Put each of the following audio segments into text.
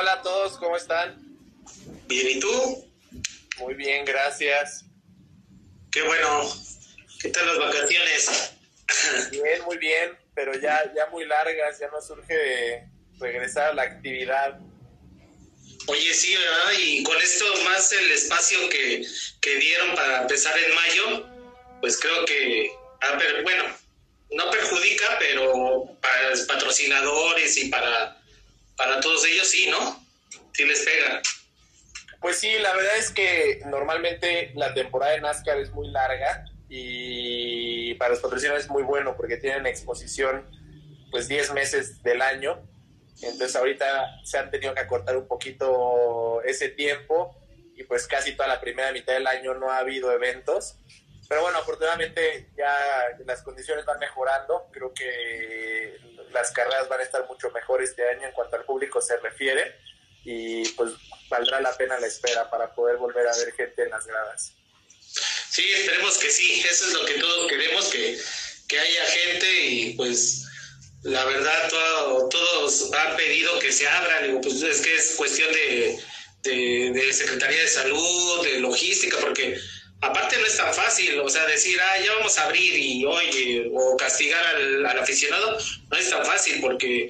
hola a todos, ¿cómo están? Bien, ¿y tú? Muy bien, gracias. Qué bueno. ¿Qué tal las vacaciones? Bien, muy bien, pero ya, ya muy largas, ya nos surge regresar a la actividad. Oye, sí, ¿verdad? Y con esto más el espacio que, que dieron para empezar en mayo, pues creo que, ah, pero, bueno, no perjudica, pero para los patrocinadores y para, para todos ellos sí, ¿no? Les pega. Pues sí, la verdad es que normalmente la temporada de NASCAR es muy larga y para los patrocinadores es muy bueno porque tienen exposición pues 10 meses del año. Entonces ahorita se han tenido que acortar un poquito ese tiempo y pues casi toda la primera mitad del año no ha habido eventos. Pero bueno, afortunadamente ya las condiciones van mejorando. Creo que las carreras van a estar mucho mejor este año en cuanto al público se refiere y pues valdrá la pena la espera para poder volver a ver gente en las gradas. Sí, esperemos que sí, eso es lo que todos queremos, que, que haya gente y pues la verdad todos han pedido que se abran, digo, pues es que es cuestión de, de, Secretaría de Salud, de logística, porque aparte no es tan fácil, o sea, decir, ah, ya vamos a abrir y oye, o castigar al, al aficionado, no es tan fácil porque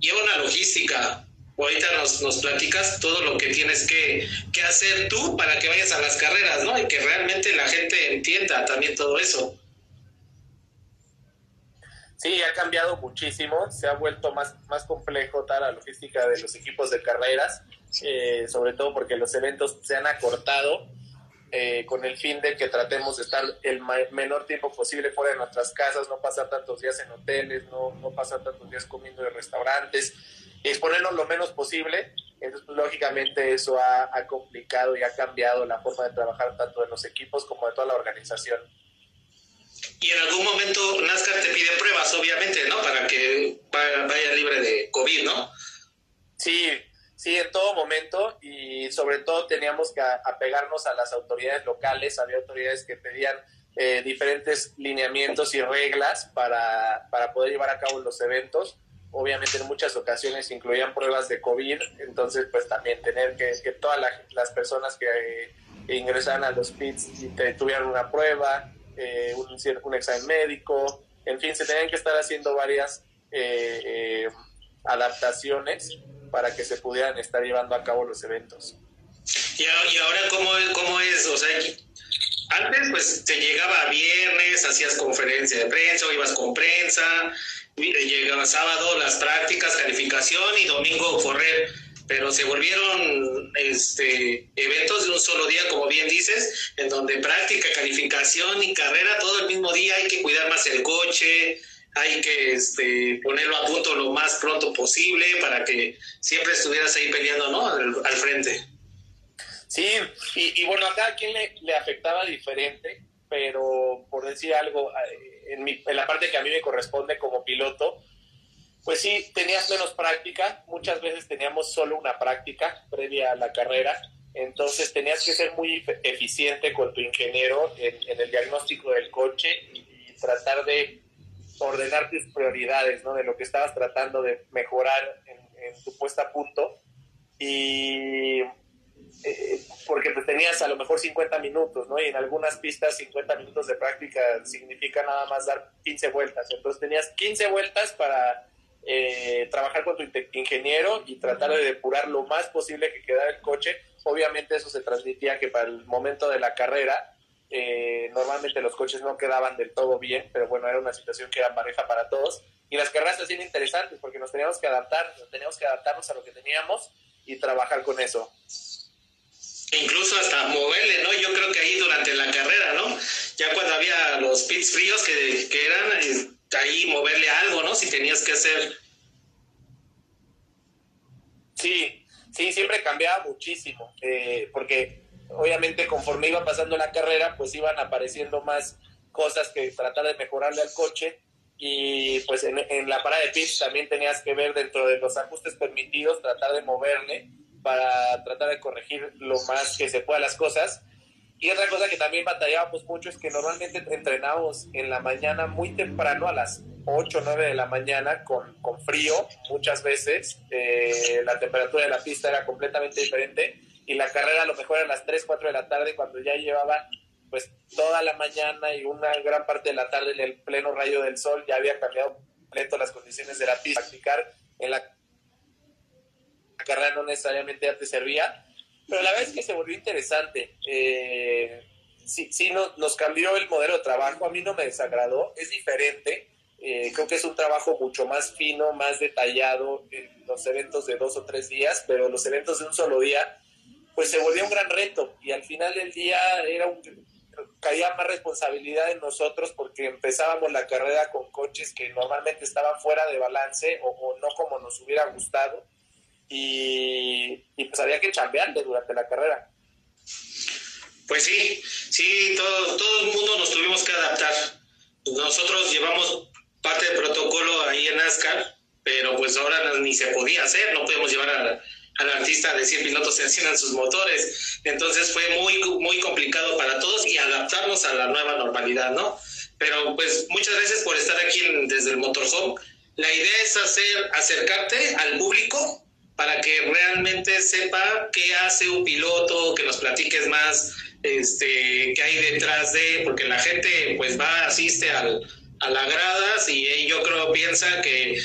lleva una logística, ahorita nos, nos platicas todo lo que tienes que, que, hacer tú para que vayas a las carreras, ¿no? Y que realmente la gente entienda también todo eso. Sí, ha cambiado muchísimo, se ha vuelto más, más complejo toda la logística de los equipos de carreras, eh, sobre todo porque los eventos se han acortado eh, con el fin de que tratemos de estar el menor tiempo posible fuera de nuestras casas, no pasar tantos días en hoteles, no, no pasar tantos días comiendo en restaurantes, exponernos lo menos posible. Entonces, pues, lógicamente eso ha, complicado y ha cambiado la forma de trabajar tanto de los equipos como de toda la organización. Y en algún momento NASCAR te pide pruebas, obviamente, ¿no? Para que vaya libre de COVID, ¿no? Sí, sí, en todo momento y sobre todo teníamos que apegarnos a las autoridades locales. Había autoridades que pedían eh, diferentes lineamientos y reglas para, para poder llevar a cabo los eventos obviamente en muchas ocasiones incluían pruebas de COVID, entonces pues también tener que, que todas las personas que, ingresaban a los pits tuvieran una prueba, eh, un, un, examen médico, en fin, se tenían que estar haciendo varias eh, eh, adaptaciones para que se pudieran estar llevando a cabo los eventos. ¿Y, ahora cómo, cómo es? O sea, antes pues te llegaba viernes, hacías conferencia de prensa o ibas con prensa, llegaba sábado las prácticas, calificación y domingo correr, pero se volvieron este, eventos de un solo día, como bien dices, en donde práctica, calificación y carrera todo el mismo día, hay que cuidar más el coche, hay que este, ponerlo a punto lo más pronto posible para que siempre estuvieras ahí peleando ¿no? al, frente. Sí, y, bueno, a cada quien le afectaba diferente, pero por decir algo, eh, en, la parte que a mí me corresponde como piloto, pues sí, tenías menos práctica, muchas veces teníamos solo una práctica previa a la carrera, entonces tenías que ser muy eficiente con tu ingeniero en, el diagnóstico del coche y, tratar de ordenar tus prioridades, ¿no? De lo que estabas tratando de mejorar en, en tu puesta a punto. Y porque pues tenías a lo mejor 50 minutos, ¿no? Y en algunas pistas 50 minutos de práctica significa nada más dar 15 vueltas. Entonces tenías 15 vueltas para eh, trabajar con tu ingeniero y tratar de depurar lo más posible que quedara el coche. Obviamente eso se transmitía que para el momento de la carrera eh, normalmente los coches no quedaban del todo bien, pero bueno, era una situación que era pareja para todos. Y las carreras se hacían interesantes porque nos teníamos que adaptar, teníamos que adaptarnos a lo que teníamos y trabajar con eso incluso hasta moverle, ¿no? Yo creo que ahí durante la carrera, ¿no? Ya cuando había los pits fríos que, que eran, eh, ahí moverle algo, ¿no? Si tenías que hacer. Sí, sí, siempre cambiaba muchísimo, eh, porque obviamente conforme iba pasando la carrera, pues iban apareciendo más cosas que tratar de mejorarle al coche y pues en, en la parada de pits también tenías que ver dentro de los ajustes permitidos, tratar de moverle para tratar de corregir lo más que se pueda las cosas. Y otra cosa que también batallábamos mucho es que normalmente entrenábamos en la mañana muy temprano, a las 8 o 9 de la mañana, con, con frío muchas veces. Eh, la temperatura de la pista era completamente diferente y la carrera a lo mejor a las 3, 4 de la tarde, cuando ya llevaba pues toda la mañana y una gran parte de la tarde en el pleno rayo del sol, ya había cambiado completo las condiciones de la pista. Practicar en la carrera no necesariamente ya te servía pero la verdad es que se volvió interesante. Eh, sí, sí nos cambió el modelo de trabajo, a mí no me desagradó, es diferente. Eh, creo que es un trabajo mucho más fino, más detallado en los eventos de dos o tres días, pero los eventos de un solo día, pues se volvió un gran reto y al final del día era un, caía más responsabilidad en nosotros porque empezábamos la carrera con coches que normalmente estaban fuera de balance o, o no como nos hubiera gustado y, pues había que chambearle durante la carrera. Pues sí, sí, todo, todo el mundo nos tuvimos que adaptar. Nosotros llevamos parte del protocolo ahí en NASCAR, pero pues ahora ni se podía hacer, no podemos llevar al artista a decir pilotos enciendan sus motores. Entonces fue muy, muy complicado para todos y adaptarnos a la nueva normalidad, ¿no? Pero pues muchas gracias por estar aquí desde el motorhome. La idea es hacer, acercarte al público para que realmente sepa qué hace un piloto, que nos platiques más este, qué hay detrás de, porque la gente pues va, asiste al, a las gradas y yo creo piensa que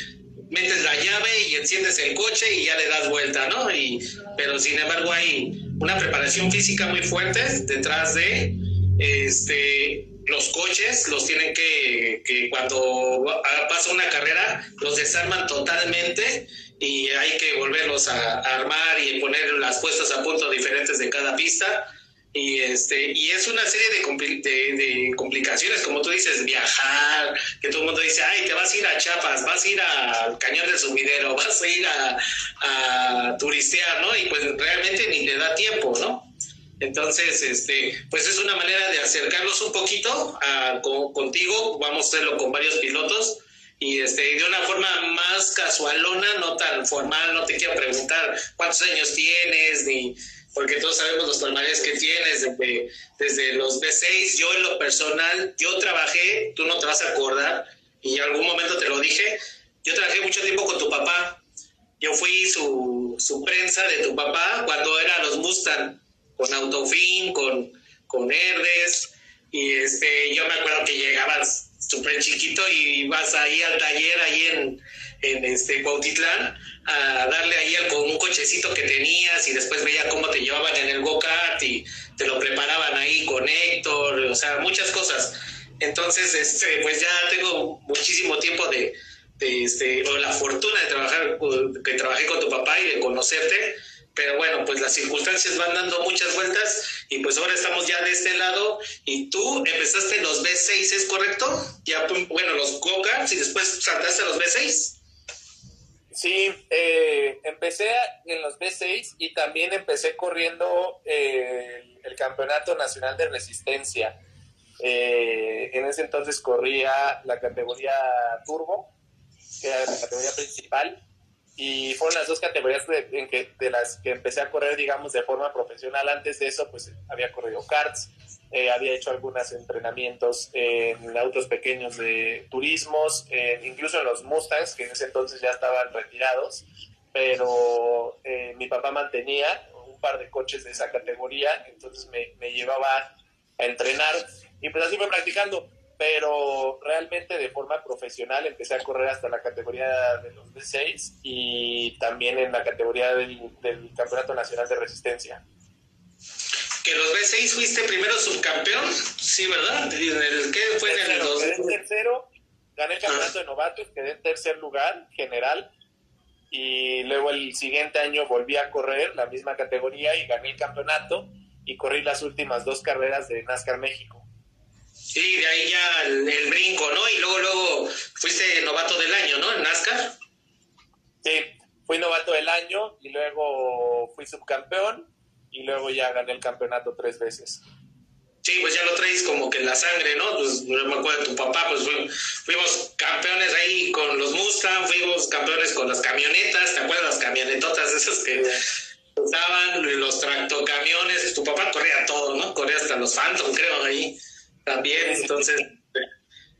metes la llave y enciendes el coche y ya le das vuelta, ¿no? Y, pero sin embargo hay una preparación física muy fuerte detrás de este los coches los tienen que, que cuando pasa una carrera los desarman totalmente y hay que volverlos a, armar y poner las puestas a punto diferentes de cada pista. Y, este, y es una serie de, de, complicaciones, como tú dices, viajar, que todo el mundo dice, ay, te vas a ir a Chiapas, vas a ir al Cañón del Sumidero, vas a ir a, a turistear, ¿no? Y pues realmente ni te da tiempo, ¿no? Entonces, este, pues es una manera de acercarlos un poquito a, contigo, vamos a hacerlo con varios pilotos, y este, de una forma más casualona, no tan formal, no te quiero preguntar cuántos años tienes, ni porque todos sabemos los palmares que tienes desde, desde los B6. Yo en lo personal, yo trabajé, tú no te vas a acordar, y en algún momento te lo dije, yo trabajé mucho tiempo con tu papá. Yo fui su, su prensa de tu papá cuando era los Mustang, con Autofin, con, con Herdes, y este, yo me acuerdo que llegabas súper chiquito y vas ahí al taller ahí en, en este Cuautitlán a darle ahí con un cochecito que tenías y después veía cómo te llevaban en el go-kart y te lo preparaban ahí con Héctor, o sea, muchas cosas. Entonces, este, pues ya tengo muchísimo tiempo de, de este, o la fortuna de trabajar, que trabajé con tu papá y de conocerte pero bueno, pues las circunstancias van dando muchas vueltas y pues ahora estamos ya de este lado y tú empezaste los B6, ¿es correcto? Ya, bueno, los go y después saltaste a los B6. Sí, eh, empecé en los B6 y también empecé corriendo eh, el, Campeonato Nacional de Resistencia. Eh, en ese entonces corría la categoría Turbo, que era la categoría principal y fueron las dos categorías de, que, de las que empecé a correr, digamos, de forma profesional. Antes de eso, pues había corrido karts, eh, había hecho algunos entrenamientos en autos pequeños de turismos, incluso en los Mustangs, que en ese entonces ya estaban retirados, pero eh, mi papá mantenía un par de coches de esa categoría, entonces me llevaba a entrenar y pues así fue practicando pero realmente de forma profesional empecé a correr hasta la categoría de los B6 y también en la categoría del, Campeonato Nacional de Resistencia. Que los B6 fuiste primero subcampeón, sí, ¿verdad? ¿Qué fue en el tercero, gané el campeonato de novatos, quedé en tercer lugar general y luego el siguiente año volví a correr la misma categoría y gané el campeonato y corrí las últimas dos carreras de NASCAR México. Sí, de ahí ya el, brinco, ¿no? Y luego, luego fuiste novato del año, ¿no? En NASCAR. Sí, fui novato del año y luego fui subcampeón y luego ya gané el campeonato tres veces. Sí, pues ya lo traes como que en la sangre, ¿no? Pues no me acuerdo de tu papá, pues fuimos, campeones ahí con los Mustang, fuimos campeones con las camionetas, ¿te acuerdas las camionetotas esas que usaban los tractocamiones? Tu papá corría todo, ¿no? Corría hasta los Phantom, creo, ahí también. Entonces,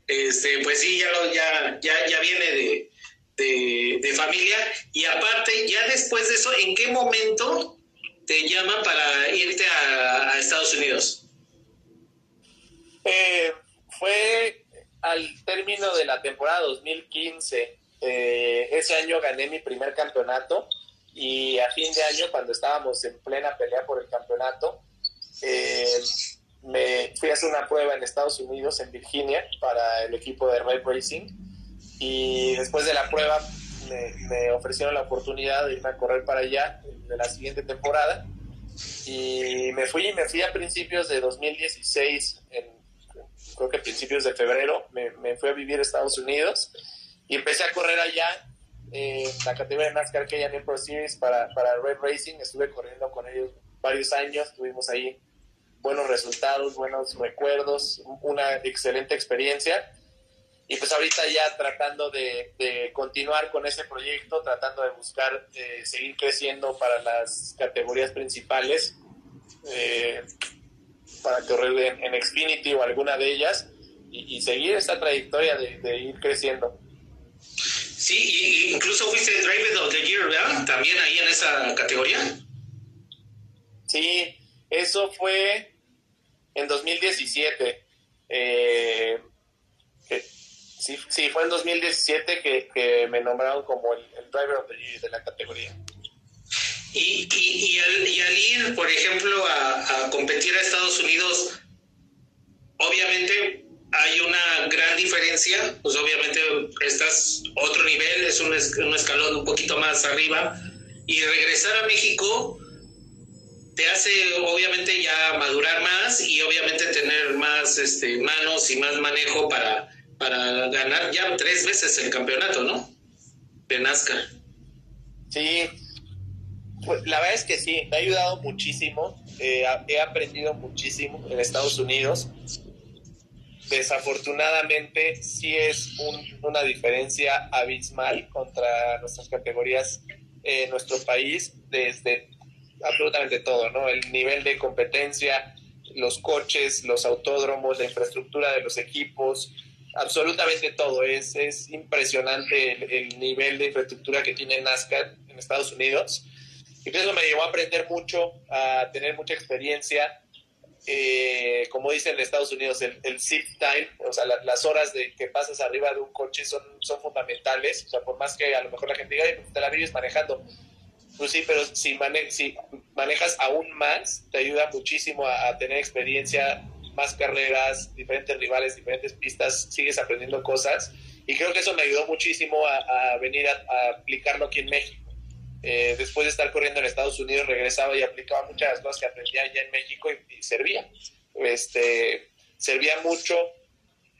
este, pues sí, ya, lo, ya, ya, ya viene de, de, familia. Y aparte, ya después de eso, ¿en qué momento te llaman para irte a, Estados Unidos? Eh, fue al término de la temporada 2015. Eh, ese año gané mi primer campeonato y a fin de año, cuando estábamos en plena pelea por el campeonato, eh, me fui a hacer una prueba en Estados Unidos, en Virginia, para el equipo de Red Racing. Y después de la prueba me, ofrecieron la oportunidad de irme a correr para allá de la siguiente temporada. Y me fui, me fui a principios de 2016, en, creo que principios de febrero, me, me fui a vivir a Estados Unidos y empecé a correr allá en la categoría de NASCAR K&N Pro Series para, para Red Racing. Estuve corriendo con ellos varios años, tuvimos ahí buenos resultados, buenos recuerdos, una excelente experiencia. Y pues ahorita ya tratando de, continuar con ese proyecto, tratando de buscar eh, seguir creciendo para las categorías principales, eh, para correr en, en, Xfinity o alguna de ellas, y, seguir esta trayectoria de, de ir creciendo. Sí, incluso fuiste Driver of the Year, ¿verdad? También ahí en esa categoría. Sí, eso fue en 2017. Eh, sí, sí, fue en 2017 que, que me nombraron como el, Driver of the Year de la categoría. Y, y, al, y al, ir, por ejemplo, a, a competir a Estados Unidos, obviamente hay una gran diferencia, pues obviamente estás otro nivel, es un, un, escalón un poquito más arriba, y regresar a México te hace obviamente ya madurar más y obviamente tener más este, manos y más manejo para, para ganar ya tres veces el campeonato, ¿no? De NASCAR. Sí, pues, la verdad es que sí, me ha ayudado muchísimo, eh, he aprendido muchísimo en Estados Unidos desafortunadamente sí es una diferencia abismal contra nuestras categorías en nuestro país desde absolutamente todo, ¿no? El nivel de competencia, los coches, los autódromos, la infraestructura de los equipos, absolutamente todo. Es, es impresionante el, nivel de infraestructura que tiene NASCAR en Estados Unidos. Y eso me llevó a aprender mucho, a tener mucha experiencia eh, como dicen en Estados Unidos, el, el sit time, o sea, las horas de que pasas arriba de un coche son, son fundamentales. O sea, por más que a lo mejor la gente diga, pues te la vives manejando. Pues sí, pero si, si manejas aún más, te ayuda muchísimo a, tener experiencia, más carreras, diferentes rivales, diferentes pistas, sigues aprendiendo cosas. Y creo que eso me ayudó muchísimo a, venir a aplicarlo aquí en México. Eh, después de estar corriendo en Estados Unidos, regresaba y aplicaba muchas de las cosas que aprendía allá en México y, servía. Este, servía mucho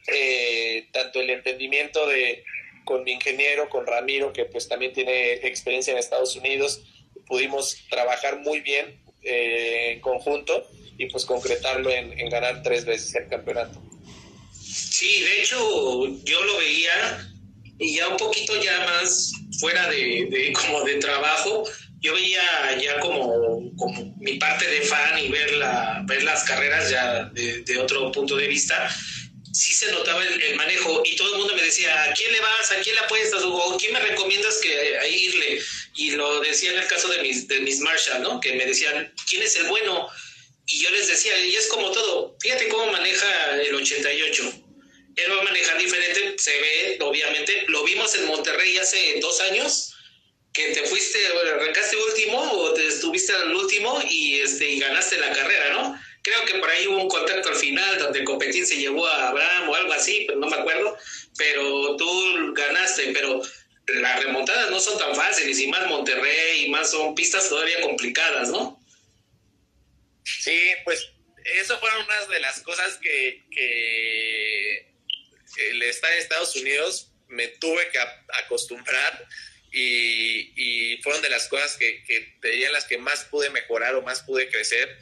eh, tanto el entendimiento de con mi ingeniero, con Ramiro, que pues también tiene experiencia en Estados Unidos, pudimos trabajar muy bien eh, en conjunto y pues concretarlo en, ganar tres veces el campeonato. Sí, de hecho yo lo veía y ya un poquito ya más fuera de, como de trabajo, yo veía ya como, como, mi parte de fan y ver, la, ver las carreras ya de, otro punto de vista, sí se notaba el, manejo y todo el mundo me decía, ¿a quién le vas? ¿A quién le apuestas? ¿O quién me recomiendas que irle? Y lo decía en el caso de mis, de mis Marshall, ¿no? Que me decían, ¿quién es el bueno? Y yo les decía, y es como todo, fíjate cómo maneja el 88 él va a manejar diferente, se ve, obviamente, lo vimos en Monterrey hace dos años, que te fuiste, arrancaste último o te estuviste al último y, este, y ganaste la carrera, ¿no? Creo que por ahí hubo un contacto al final donde Copetín se llevó a Abraham o algo así, pero no me acuerdo, pero tú ganaste, pero las remontadas no son tan fáciles y más Monterrey y más son pistas todavía complicadas, ¿no? Sí, pues eso fueron unas de las cosas que, que el estar en Estados Unidos me tuve que acostumbrar y, fueron de las cosas que, que en las que más pude mejorar o más pude crecer.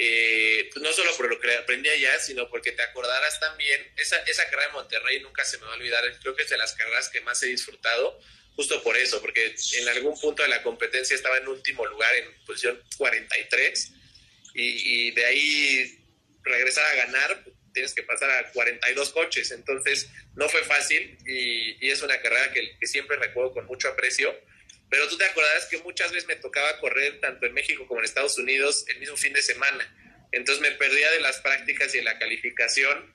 Eh, pues no solo por lo que aprendí allá, sino porque te acordarás también, esa, esa carrera de Monterrey nunca se me va a olvidar, creo que es de las carreras que más he disfrutado, justo por eso, porque en algún punto de la competencia estaba en último lugar, en posición 43, y, y de ahí regresar a ganar, tienes que pasar a 42 coches, entonces no fue fácil y, es una carrera que, que, siempre recuerdo con mucho aprecio. Pero tú te acordarás que muchas veces me tocaba correr tanto en México como en Estados Unidos el mismo fin de semana. Entonces me perdía de las prácticas y de la calificación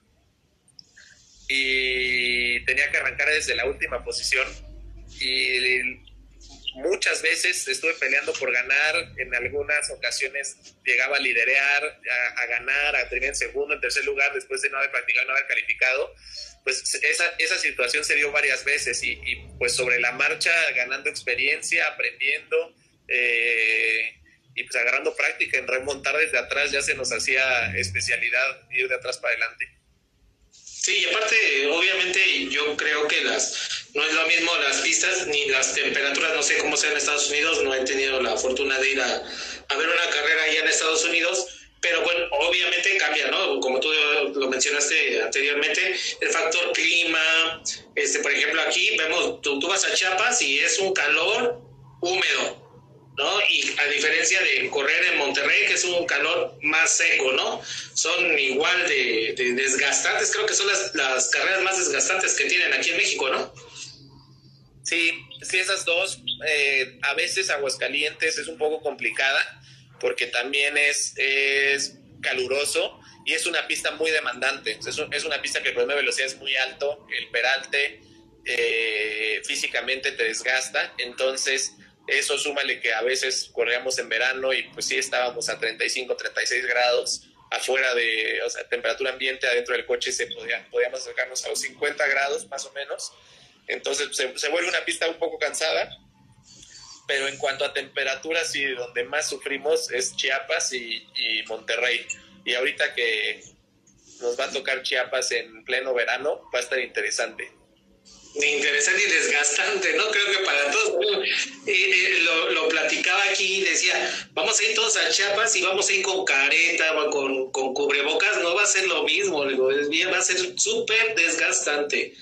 y tenía que arrancar desde la última posición y muchas veces estuve peleando por ganar, en algunas ocasiones llegaba a liderear, a, ganar, a tener en segundo, en tercer lugar, después de no haber practicado, no haber calificado, pues esa, esa situación se dio varias veces y, pues sobre la marcha ganando experiencia, aprendiendo eh, y pues agarrando práctica en remontar desde atrás ya se nos hacía especialidad ir de atrás para adelante. Sí, y aparte, obviamente, yo creo que las no es lo mismo las pistas ni las temperaturas, no sé cómo sea en Estados Unidos, no he tenido la fortuna de ir a, a ver una carrera allá en Estados Unidos, pero bueno, obviamente cambia, ¿no? Como tú lo mencionaste anteriormente, el factor clima, este, por ejemplo, aquí vemos, tú, vas a Chiapas y es un calor húmedo, ¿no? Y a diferencia de correr en Monterrey, que es un calor más seco, ¿no? Son igual de, desgastantes, creo que son las, las, carreras más desgastantes que tienen aquí en México, ¿no? Sí, sí, esas dos, eh, a veces Aguascalientes es un poco complicada, porque también es, es caluroso y es una pista muy demandante. Es, es una pista que el problema de velocidad es muy alto, el peralte eh, físicamente te desgasta, entonces eso súmale que a veces corríamos en verano y pues sí estábamos a 35, 36 grados afuera de, o sea, temperatura ambiente adentro del coche se podía, podíamos acercarnos a los 50 grados más o menos. Entonces se, se, vuelve una pista un poco cansada, pero en cuanto a temperaturas sí, donde más sufrimos es Chiapas y, y Monterrey. Y ahorita que nos va a tocar Chiapas en pleno verano, va a estar interesante interesante y desgastante, ¿no? Creo que para todos. Eh, lo, lo, platicaba aquí y decía, vamos a ir todos a Chiapas y vamos a ir con careta, con, con cubrebocas, no va a ser lo mismo, digo, es bien, va a ser súper desgastante.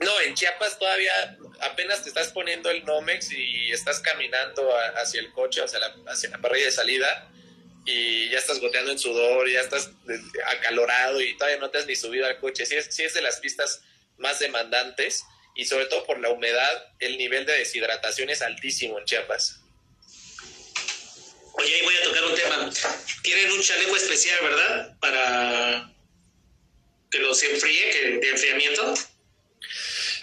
No, en Chiapas todavía apenas te estás poniendo el Nomex y estás caminando hacia el coche, hacia la, hacia la parrilla de salida y ya estás goteando en sudor, ya estás acalorado y todavía no te has ni subido al coche. Sí es, sí es de las pistas más demandantes y sobre todo por la humedad, el nivel de deshidratación es altísimo en Chiapas. Oye, ahí voy a tocar un tema. Tienen un chaleco especial, ¿verdad? Para que los enfríe, de enfriamiento.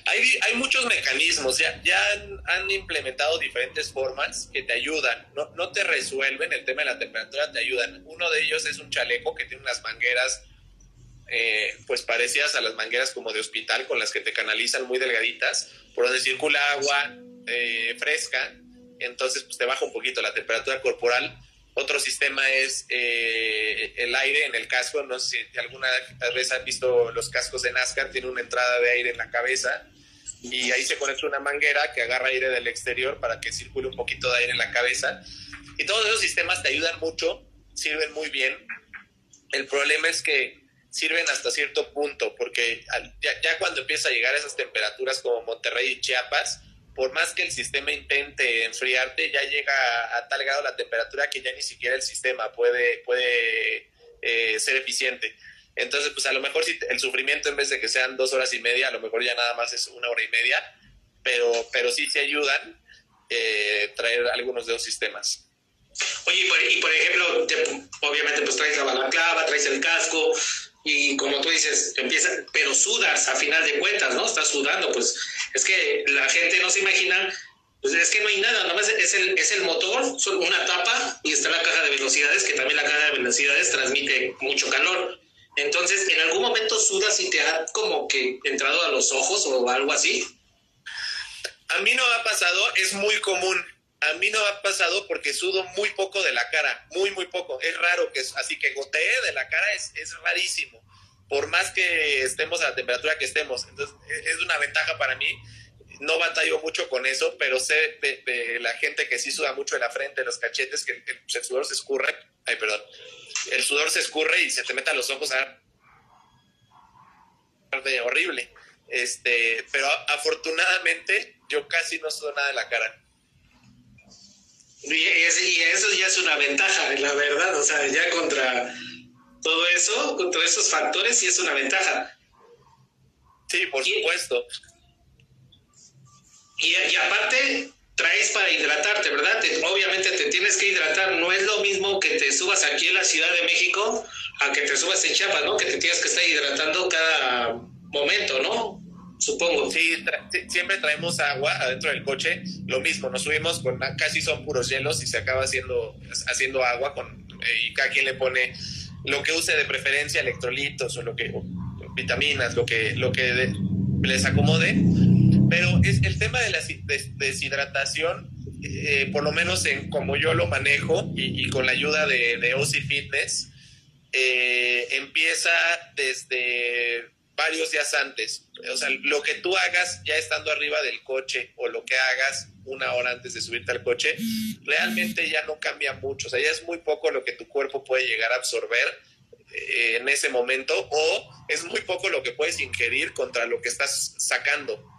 Hay, hay muchos mecanismos, ya, ya han, implementado diferentes formas que te ayudan, no, no te resuelven el tema de la temperatura, te ayudan. Uno de ellos es un chaleco que tiene unas mangueras eh, pues parecidas a las mangueras como de hospital con las que te canalizan muy delgaditas, por donde circula agua eh, fresca, entonces pues te baja un poquito la temperatura corporal. Otro sistema es eh, el aire en el casco, no sé si alguna vez han visto los cascos de NASCAR, tiene una entrada de aire en la cabeza y ahí se conecta una manguera que agarra aire del exterior para que circule un poquito de aire en la cabeza. Y todos esos sistemas te ayudan mucho, sirven muy bien. El problema es que sirven hasta cierto punto, porque ya, cuando empieza a llegar esas temperaturas como Monterrey y Chiapas, por más que el sistema intente enfriarte, ya llega a, tal grado la temperatura que ya ni siquiera el sistema puede, puede eh, ser eficiente. Entonces, pues a lo mejor si el sufrimiento en vez de que sean dos horas y media, a lo mejor ya nada más es una hora y media, pero, pero sí se ayudan eh, traer algunos de los sistemas. Oye, y por, ejemplo, obviamente pues traes la balaclava, traes el casco y como tú dices, empieza, pero sudas a final de cuentas, ¿no? Estás sudando, pues es que la gente no se imagina, pues es que no hay nada, nada más es el, es el motor, una tapa y está la caja de velocidades, que también la caja de velocidades transmite mucho calor. Entonces, ¿en algún momento sudas y te ha como que entrado a los ojos o algo así? A mí no ha pasado, es muy común. A mí no ha pasado porque sudo muy poco de la cara, muy, muy poco. Es raro que, así que gotee de la cara es, es rarísimo. Por más que estemos a la temperatura que estemos. Entonces, e, es una ventaja para mí. No batallo mucho con eso, pero sé de, la gente que sí suda mucho de la frente, los cachetes, que el, el sudor se escurre. Ay, perdón el sudor se escurre y se te mete a los ojos a horrible. Este, pero afortunadamente yo casi no sudo nada de la cara. Y, eso ya es una ventaja, la verdad, o sea, ya contra todo eso, contra esos factores, sí es una ventaja. Sí, por supuesto. Y, y, aparte, traes para hidratarte, ¿verdad? obviamente te tienes que hidratar. No es lo mismo que te subas aquí en la Ciudad de México a que te subas en Chiapas, ¿no? Que te tienes que estar hidratando cada momento, ¿no? Supongo. Sí, siempre traemos agua adentro del coche. Lo mismo, nos subimos con casi son puros hielos y se acaba haciendo, haciendo agua con, eh, y cada quien le pone lo que use de preferencia, electrolitos o lo que vitaminas, lo que, lo que les acomode. Pero es el tema de la deshidratación, eh, por lo menos en como yo lo manejo y, con la ayuda de, de Fitness, eh, empieza desde varios días antes. O sea, lo que tú hagas ya estando arriba del coche o lo que hagas una hora antes de subirte al coche, realmente ya no cambia mucho. O sea, ya es muy poco lo que tu cuerpo puede llegar a absorber eh, en ese momento o es muy poco lo que puedes ingerir contra lo que estás sacando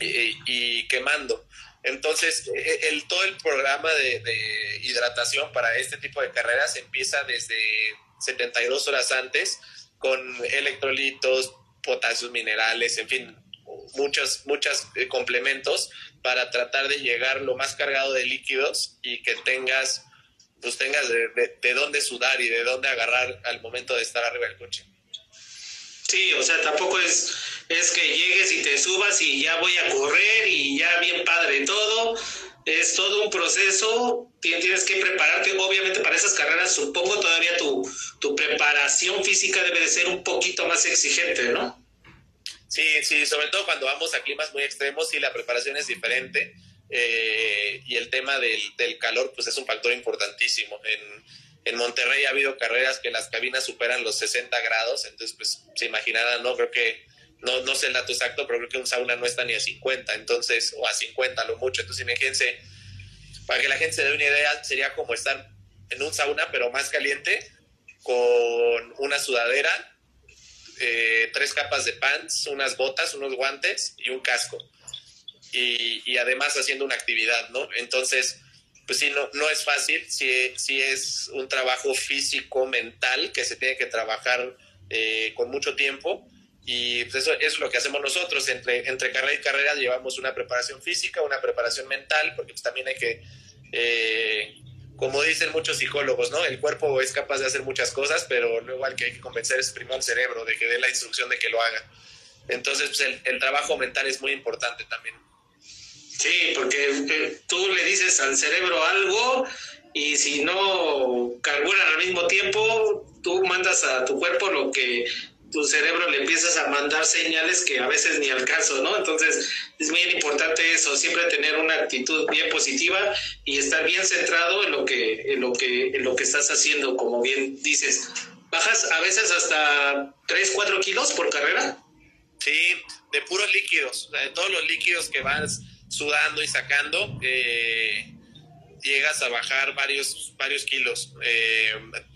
y quemando. Entonces, e, el, todo el programa de, de hidratación para este tipo de carreras empieza desde 72 horas antes con electrolitos, potasios minerales, en fin, muchos, muchos eh, complementos para tratar de llegar lo más cargado de líquidos y que tengas, pues tengas de, de, dónde sudar y de dónde agarrar al momento de estar arriba del coche. Sí, o sea, tampoco es, es que llegues y te subas y ya voy a correr y ya bien padre todo es todo un proceso, tienes que prepararte, obviamente para esas carreras supongo todavía tu, tu preparación física debe de ser un poquito más exigente, ¿no? Sí, sí, sobre todo cuando vamos a climas muy extremos, sí, la preparación es diferente eh, y el tema del, del, calor pues es un factor importantísimo. En, en Monterrey ha habido carreras que las cabinas superan los 60 grados, entonces pues se imaginarán, ¿no? Creo que no, no sé el dato exacto, pero creo que un sauna no está ni a 50, entonces, o a 50 lo mucho. Entonces, imagínense, para que la gente se dé una idea, sería como estar en un sauna, pero más caliente, con una sudadera, eh, tres capas de pants, unas botas, unos guantes y un casco. Y, y, además haciendo una actividad, ¿no? Entonces, pues sí, no, no es fácil, sí, sí es un trabajo físico, mental, que se tiene que trabajar eh, con mucho tiempo y pues eso, es lo que hacemos nosotros. Entre, entre carrera y carrera llevamos una preparación física, una preparación mental, porque pues también hay que, eh, como dicen muchos psicólogos, ¿no? El cuerpo es capaz de hacer muchas cosas, pero luego al que hay que convencer es primero al cerebro de que dé la instrucción de que lo haga. Entonces, pues el, el trabajo mental es muy importante también. Sí, porque eh, tú le dices al cerebro algo y si no carburan al mismo tiempo, tú mandas a tu cuerpo lo que tu cerebro le empiezas a mandar señales que a veces ni al caso, ¿no? Entonces es bien importante eso, siempre tener una actitud bien positiva y estar bien centrado en lo que, en lo que, en lo que estás haciendo, como bien dices. ¿Bajas a veces hasta 3, 4 kilos por carrera? Sí, de puros líquidos, de todos los líquidos que vas sudando y sacando, eh, llegas a bajar varios, varios kilos. Eh,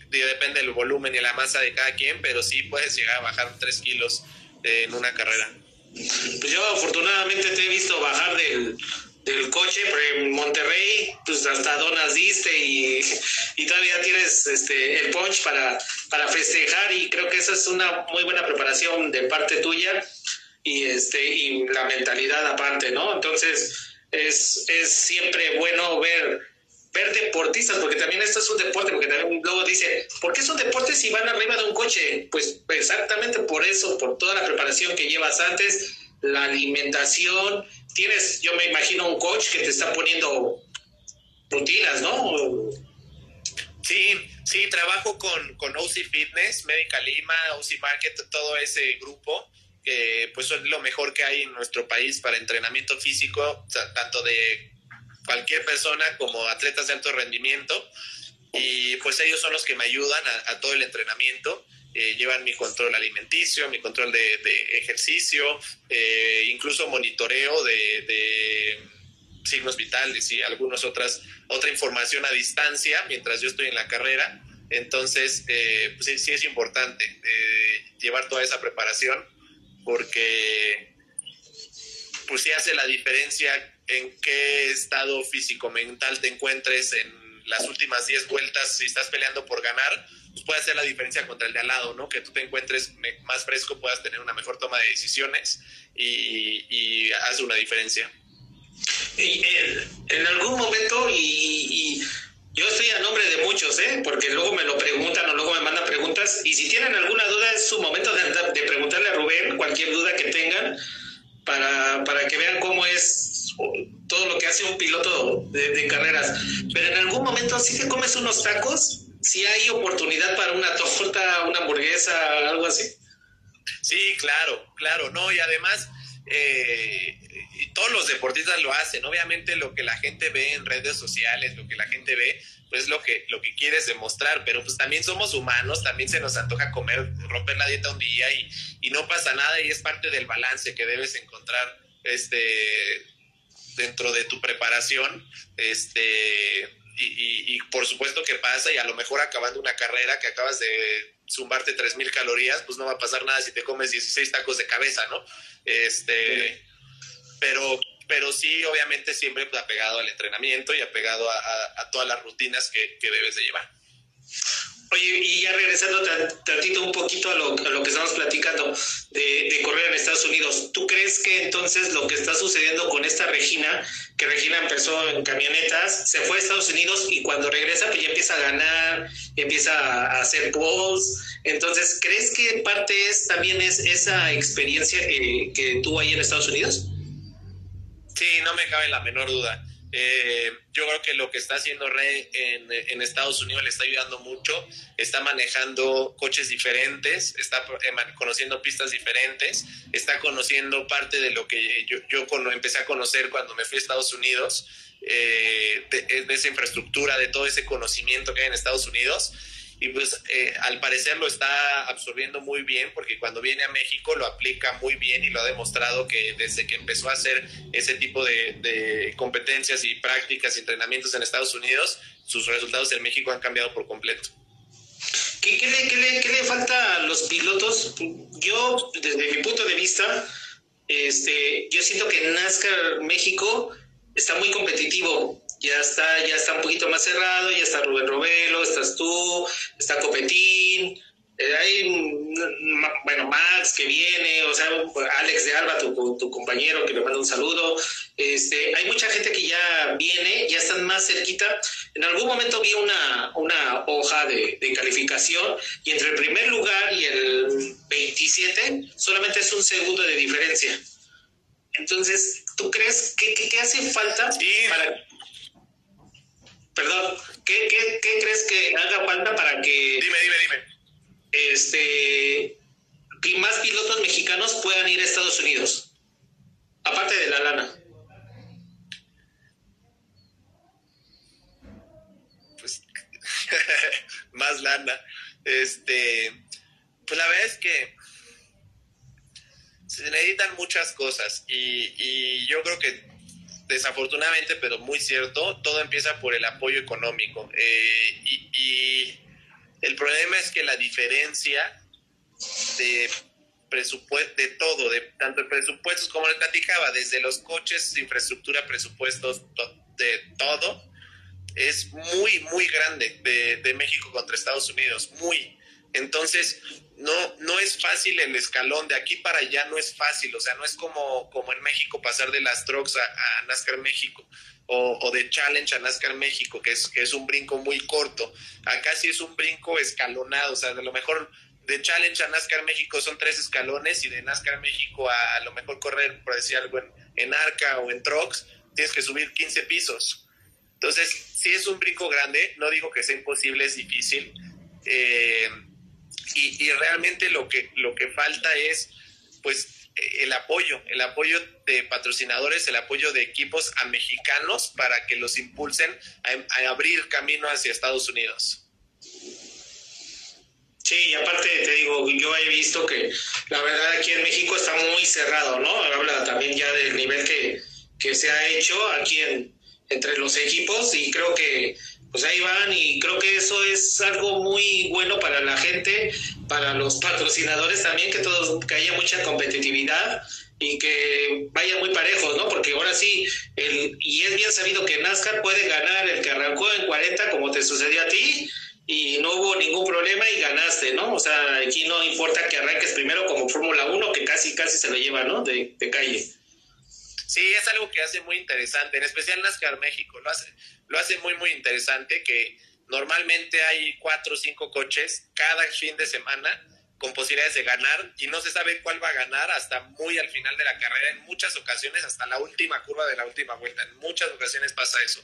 depende del volumen y la masa de cada quien, pero sí puedes llegar a bajar 3 kilos en una carrera. Pues yo afortunadamente te he visto bajar del, del coche, en Monterrey, pues hasta donas diste y, y, todavía tienes este, el punch para, para festejar y creo que esa es una muy buena preparación de parte tuya y, este, y la mentalidad aparte, ¿no? Entonces es, es siempre bueno ver ver deportistas, porque también esto es un deporte, porque también luego dice, ¿por qué son deportes si van arriba de un coche? Pues exactamente por eso, por toda la preparación que llevas antes, la alimentación, tienes, yo me imagino un coach que te está poniendo rutinas, ¿no? Sí, sí, trabajo con, con OC Fitness, Medical Lima, OC Market, todo ese grupo, que pues es lo mejor que hay en nuestro país para entrenamiento físico, tanto de cualquier persona como atletas de alto rendimiento y pues ellos son los que me ayudan a, todo el entrenamiento. Eh, llevan mi control alimenticio, mi control de, ejercicio, eh, incluso monitoreo de, signos vitales y algunas otras, otra información a distancia mientras yo estoy en la carrera. Entonces, eh, pues sí, es importante llevar toda esa preparación porque pues sí hace la diferencia en qué estado físico-mental te encuentres en las últimas 10 vueltas, si estás peleando por ganar, pues puede hacer la diferencia contra el de al lado, ¿no? Que tú te encuentres más fresco, puedas tener una mejor toma de decisiones y, y hace una diferencia. Y, en algún momento, y, yo estoy a nombre de muchos, ¿eh? porque luego me lo preguntan o luego me mandan preguntas, y si tienen alguna duda es su momento de, de preguntarle a Rubén cualquier duda que tengan para, para que vean cómo es todo lo que hace un piloto de, carreras. Pero en algún momento si te comes unos tacos, si hay oportunidad para una torta, una hamburguesa, algo así. Sí, claro, claro, no, y además eh, todos los deportistas lo hacen, obviamente lo que la gente ve en redes sociales, lo que la gente ve, pues lo que, lo que quieres demostrar, pero pues también somos humanos, también se nos antoja comer, romper la dieta un día y, y no pasa nada y es parte del balance que debes encontrar este dentro de tu preparación, este, y, y, por supuesto que pasa, y a lo mejor acabando una carrera que acabas de zumbarte 3.000 calorías, pues no va a pasar nada si te comes 16 tacos de cabeza, ¿no? Este, pero, pero sí, obviamente siempre apegado al entrenamiento y apegado a, todas las rutinas que debes de llevar. Oye, y ya regresando tantito un poquito a lo, a lo que estamos platicando de, correr en Estados Unidos, ¿tú crees que entonces lo que está sucediendo con esta Regina, que Regina empezó en camionetas, se fue a Estados Unidos y cuando regresa pues ya empieza a ganar, empieza a hacer posts, entonces, ¿crees que parte es también es esa experiencia que, que tuvo ahí en Estados Unidos? Sí, no me cabe la menor duda. Eh, yo creo que lo que está haciendo Rey en, Estados Unidos le está ayudando mucho. Está manejando coches diferentes, está eh, conociendo pistas diferentes, está conociendo parte de lo que yo, yo empecé a conocer cuando me fui a Estados Unidos, eh, de, esa infraestructura, de todo ese conocimiento que hay en Estados Unidos y pues eh, al parecer lo está absorbiendo muy bien porque cuando viene a México lo aplica muy bien y lo ha demostrado que desde que empezó a hacer ese tipo de, competencias y prácticas y entrenamientos en Estados Unidos, sus resultados en México han cambiado por completo. ¿Qué, qué, le, qué, le, qué le, falta a los pilotos? Yo, desde mi punto de vista, este, yo siento que NASCAR México está muy competitivo ya está, ya está un poquito más cerrado, ya está Rubén Robelo, estás tú, está Copetín, eh, hay, mm, bueno, Max que viene, o sea, Alex de Alba, tu, tu compañero, que le manda un saludo. Este, hay mucha gente que ya viene, ya están más cerquita. En algún momento vi una, una hoja de, de calificación y entre el primer lugar y el 27 solamente es un segundo de diferencia. Entonces, ¿tú crees que, que, hace falta para Perdón, ¿qué, qué, qué crees que haga falta para que... Dime, dime, dime. Este, que más pilotos mexicanos puedan ir a Estados Unidos? Aparte de la lana. Pues más lana. Este, pues la verdad es que se necesitan muchas cosas y, y yo creo que desafortunadamente, pero muy cierto, todo empieza por el apoyo económico. Eh, y, el problema es que la diferencia de presupuesto, de todo, de tanto presupuestos como les platicaba, desde los coches, infraestructura, presupuestos, de todo, es muy, muy grande de, de México contra Estados Unidos, muy. Entonces, no, no es fácil el escalón, de aquí para allá no es fácil, o sea, no es como, como en México pasar de las trucks a, NASCAR México o, de Challenge a NASCAR México, que es, que es un brinco muy corto. Acá sí es un brinco escalonado, o sea, de lo mejor de Challenge a NASCAR México son tres escalones y de NASCAR México a, a lo mejor correr, por decir algo, en, en Arca o en Trucks, tienes que subir 15 pisos. Entonces, sí es un brinco grande, no digo que sea imposible, es difícil. Eh, y, realmente lo que, lo que falta es pues el apoyo, el apoyo de patrocinadores, el apoyo de equipos a mexicanos para que los impulsen a, abrir camino hacia Estados Unidos. Sí, y aparte te digo, yo he visto que la verdad aquí en México está muy cerrado, ¿no? Habla también ya del nivel que, que se ha hecho aquí en, entre los equipos y creo que pues ahí van y creo que eso es algo muy bueno para la gente, para los patrocinadores también, que todos, que haya mucha competitividad y que vaya muy parejos, ¿no? Porque ahora sí, el, y es bien sabido que NASCAR puede ganar el que arrancó en 40 como te sucedió a ti y no hubo ningún problema y ganaste, ¿no? O sea, aquí no importa que arranques primero como Fórmula 1, que casi, casi se lo lleva, ¿no? De, de calle. Sí, es algo que hace muy interesante, en especial NASCAR México, lo hace, lo hace muy, muy interesante que normalmente hay cuatro o cinco coches cada fin de semana con posibilidades de ganar y no se sabe cuál va a ganar hasta muy al final de la carrera, en muchas ocasiones hasta la última curva de la última vuelta, en muchas ocasiones pasa eso.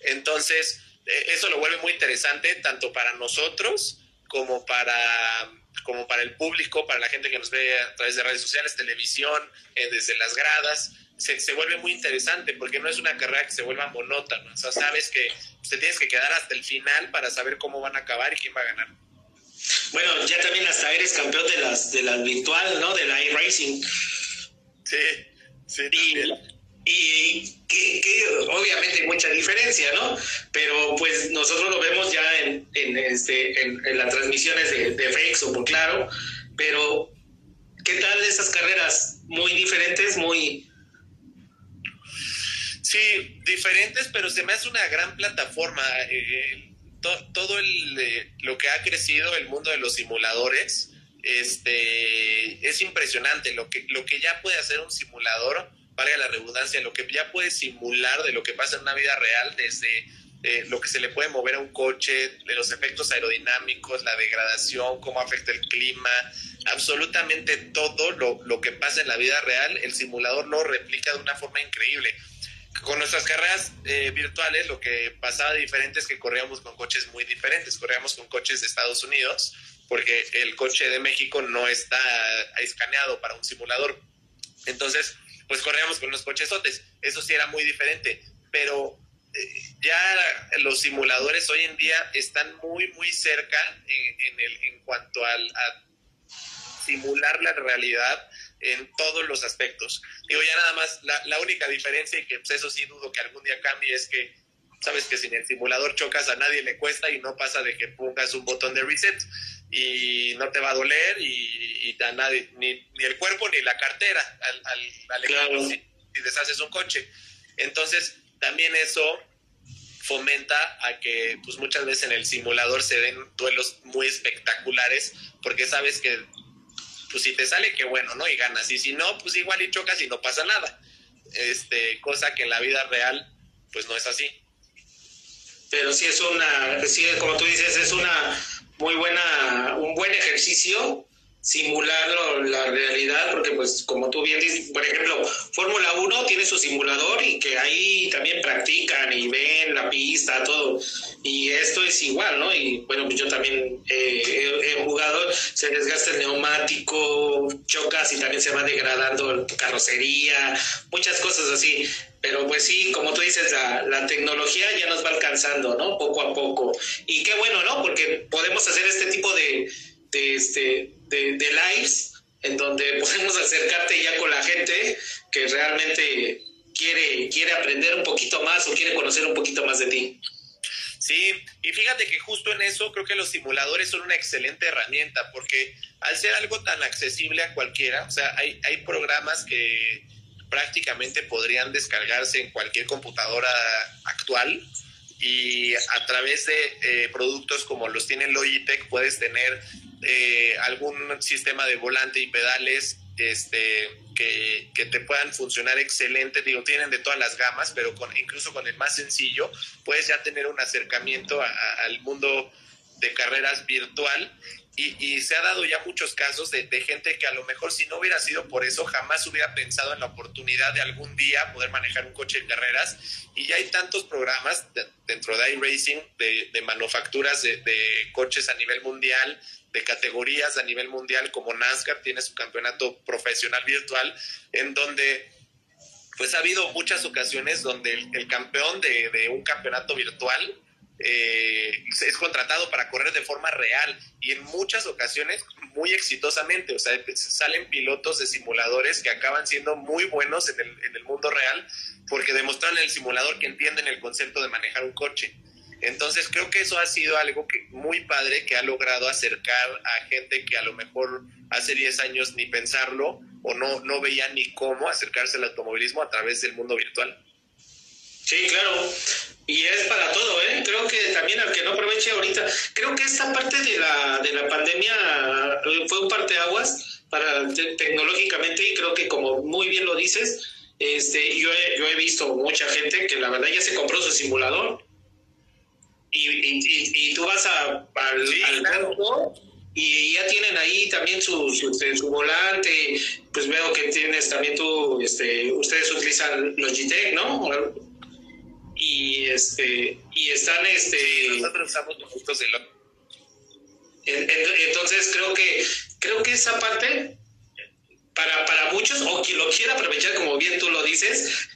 Entonces, eh, eso lo vuelve muy interesante tanto para nosotros como para, como para el público, para la gente que nos ve a través de redes sociales, televisión, eh, desde las gradas. Se, se, vuelve muy interesante porque no es una carrera que se vuelva monótona. O sea, sabes que te tienes que quedar hasta el final para saber cómo van a acabar y quién va a ganar. Bueno, ya también hasta eres campeón de las de las virtual, ¿no? De la iRacing. Sí, sí. Y, y que, que, obviamente hay mucha diferencia, ¿no? Pero pues nosotros lo vemos ya en, en este, en, en, las transmisiones de, de FX o por claro, pero ¿qué tal esas carreras? Muy diferentes, muy... Sí, diferentes, pero se me hace una gran plataforma. Eh, to, todo el, eh, lo que ha crecido el mundo de los simuladores este, es impresionante. Lo que, lo que ya puede hacer un simulador, valga la redundancia, lo que ya puede simular de lo que pasa en una vida real, desde eh, lo que se le puede mover a un coche, de los efectos aerodinámicos, la degradación, cómo afecta el clima, absolutamente todo lo, lo que pasa en la vida real, el simulador lo replica de una forma increíble con nuestras carreras eh, virtuales lo que pasaba diferente es que corríamos con coches muy diferentes. Corríamos con coches de Estados Unidos porque el coche de México no está escaneado para un simulador. Entonces, pues corríamos con los cochesotes. Eso sí era muy diferente. Pero eh, ya los simuladores hoy en día están muy, muy cerca en, en, el, en cuanto al, a simular la realidad en todos los aspectos. Digo, ya nada más, la, la única diferencia, y que pues, eso sí dudo que algún día cambie, es que sabes que si en el simulador chocas a nadie le cuesta y no pasa de que pongas un botón de reset y no te va a doler y, y a nadie, ni, ni, el cuerpo ni la cartera al, al, al claro. si, si deshaces un coche. Entonces, también eso fomenta a que pues muchas veces en el simulador se den duelos muy espectaculares porque sabes que pues si te sale, qué bueno, ¿no? Y ganas. Y si no, pues igual y chocas y no pasa nada. Este, cosa que en la vida real, pues no es así. Pero sí es una, sí, como tú dices, es una muy buena, un buen ejercicio simular la realidad, porque pues como tú bien dices, por ejemplo, Fórmula 1 tiene su simulador y que ahí también practican y ven la pista, todo. Y esto es igual, ¿no? Y bueno, pues yo también eh, he, jugado, se desgasta el neumático, chocas y también se va degradando carrocería, muchas cosas así. Pero pues sí, como tú dices, la, la, tecnología ya nos va alcanzando, ¿no? Poco a poco. Y qué bueno, ¿no? Porque podemos hacer este tipo de, de, este, de, de lives en donde podemos acercarte ya con la gente que realmente quiere, quiere aprender un poquito más o quiere conocer un poquito más de ti. Sí, y fíjate que justo en eso creo que los simuladores son una excelente herramienta porque al ser algo tan accesible a cualquiera, o sea, hay, hay programas que prácticamente podrían descargarse en cualquier computadora actual y a través de eh, productos como los tiene Logitech puedes tener eh, algún sistema de volante y pedales este, que, que, te puedan funcionar excelente. Digo, tienen de todas las gamas, pero con, incluso con el más sencillo puedes ya tener un acercamiento al mundo de carreras virtual. Y, se ha dado ya muchos casos de, gente que a lo mejor si no hubiera sido por eso jamás hubiera pensado en la oportunidad de algún día poder manejar un coche de carreras. Y ya hay tantos programas de, dentro de iRacing de, de manufacturas de, coches a nivel mundial de categorías a nivel mundial como NASCAR tiene su campeonato profesional virtual en donde pues ha habido muchas ocasiones donde el, campeón de, un campeonato virtual eh, es contratado para correr de forma real y en muchas ocasiones muy exitosamente, o sea, salen pilotos de simuladores que acaban siendo muy buenos en el, en el mundo real porque demostraron en el simulador que entienden el concepto de manejar un coche. Entonces creo que eso ha sido algo que muy padre que ha logrado acercar a gente que a lo mejor hace 10 años ni pensarlo o no, no veía ni cómo acercarse al automovilismo a través del mundo virtual. Sí, claro. Y es para todo, ¿eh? Creo que también al que no aproveche ahorita, creo que esta parte de la, de la pandemia fue un parteaguas para tecnológicamente y creo que como muy bien lo dices, este, yo, he, yo he visto mucha gente que la verdad ya se compró su simulador y, y, y, tú vas a, al, sí, y ya tienen ahí también su, este, su, volante, pues veo que tienes también tú, este, ustedes utilizan los GTEC, ¿no? Y este, y están este. Nosotros usamos justos de Entonces creo que, creo que esa parte, para, para muchos, o quien lo quiera aprovechar, como bien tú lo dices,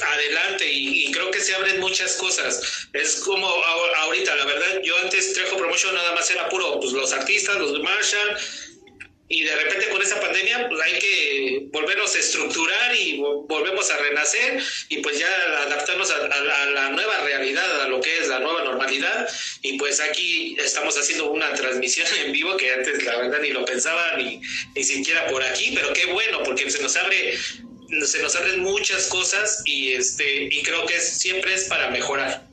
adelante y, creo que se abren muchas cosas. Es como ahorita, la verdad, yo antes Trejo Promotion nada más era puro, pues los artistas, los Marshall, y de repente con esa pandemia pues hay que volvernos a estructurar y volvemos a renacer y pues ya adaptarnos a, la nueva realidad, a lo que es la nueva normalidad y pues aquí estamos haciendo una transmisión en vivo que antes la verdad ni lo pensaba ni, ni siquiera por aquí, pero qué bueno porque se nos abre se nos abren muchas cosas y este y creo que siempre es para mejorar.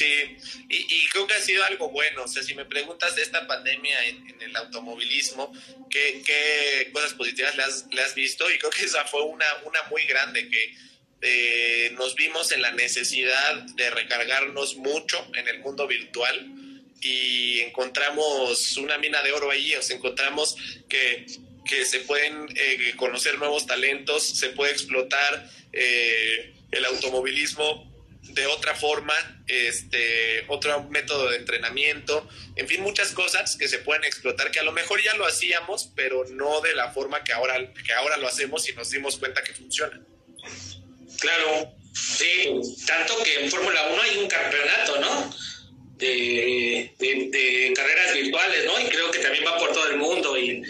Sí, y, creo que ha sido algo bueno. O sea, si me preguntas de esta pandemia en, el automovilismo, ¿qué, ¿qué, cosas positivas le has, visto? Y creo que esa fue una, muy grande, que eh, nos vimos en la necesidad de recargarnos mucho en el mundo virtual y encontramos una mina de oro allí, o sea, encontramos que que se pueden eh, conocer nuevos talentos, se puede explotar eh, el automovilismo de otra forma, este, otro método de entrenamiento, en fin, muchas cosas que se pueden explotar, que a lo mejor ya lo hacíamos, pero no de la forma que ahora, que ahora lo hacemos y nos dimos cuenta que funciona. Claro, sí, tanto que en Fórmula 1 hay un campeonato, ¿no? De, de, carreras virtuales, ¿no? Y creo que también va por todo el mundo y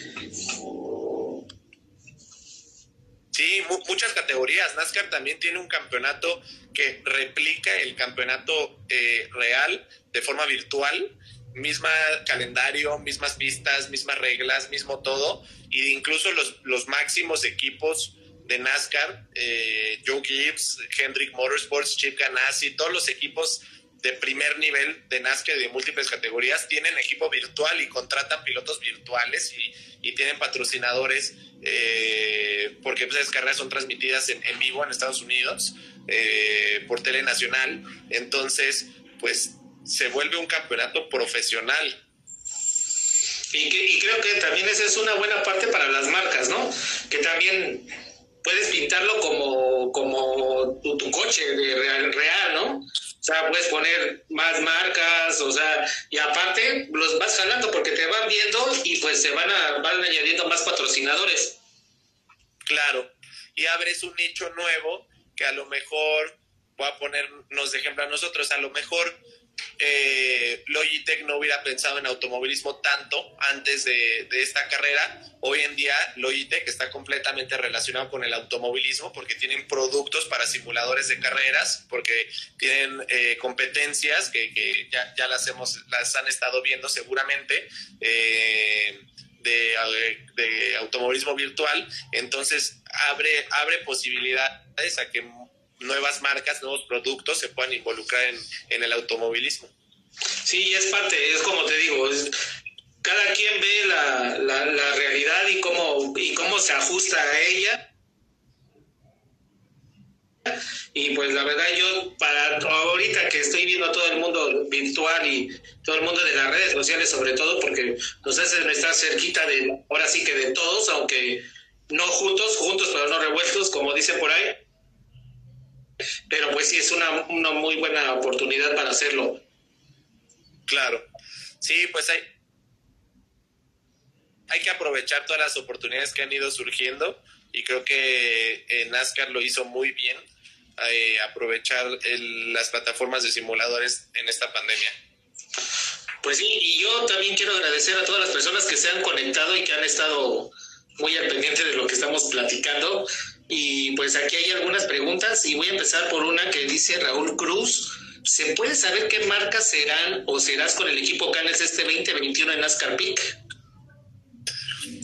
Sí, muchas categorías. NASCAR también tiene un campeonato que replica el campeonato eh, real de forma virtual. Misma calendario, mismas pistas, mismas reglas, mismo todo. E incluso los, los máximos equipos de NASCAR, eh, Joe Gibbs, Hendrick Motorsports, Chip Ganassi, todos los equipos de primer nivel de NASCAR de múltiples categorías tienen equipo virtual y contratan pilotos virtuales y, y tienen patrocinadores eh, porque pues, esas carreras son transmitidas en, vivo en Estados Unidos eh, por Tele Nacional. Entonces, pues se vuelve un campeonato profesional. Y, creo que también esa es una buena parte para las marcas, ¿no? Que también puedes pintarlo como, como tu, coche de real, real, ¿no? O sea, puedes poner más marcas, o sea, y aparte los vas jalando porque te van viendo y pues se van, a, van añadiendo más patrocinadores. Claro, y abres un nicho nuevo que a lo mejor, voy a ponernos de ejemplo a nosotros, a lo mejor eh, Logitech no hubiera pensado en automovilismo tanto antes de, esta carrera. Hoy en día Logitech está completamente relacionado con el automovilismo porque tienen productos para simuladores de carreras, porque tienen eh, competencias que, ya, las, hemos, las han estado viendo seguramente. Eh, de, de, automovilismo virtual, entonces abre, abre posibilidades a que nuevas marcas, nuevos productos se puedan involucrar en, el automovilismo. Sí, es parte, es como te digo, cada quien ve la, la, realidad y cómo, y cómo se ajusta a ella. Y pues la verdad yo, para ahorita que estoy viendo todo el mundo virtual y todo el mundo de las redes sociales sobre todo, porque nos hacen estar cerquita de, ahora sí que de todos, aunque no juntos, juntos pero no revueltos, como dicen por ahí pero pues sí, es una, una muy buena oportunidad para hacerlo. Claro. Sí, pues hay, hay que aprovechar todas las oportunidades que han ido surgiendo y creo que eh, NASCAR lo hizo muy bien, eh, aprovechar las plataformas de simuladores en esta pandemia. Pues sí, y yo también quiero agradecer a todas las personas que se han conectado y que han estado muy al pendiente de lo que estamos platicando. Y pues aquí hay algunas preguntas y voy a empezar por una que dice Raúl Cruz. ¿Se puede saber qué marcas serán o serás con el equipo Canes este 2021 en NASCAR Peak?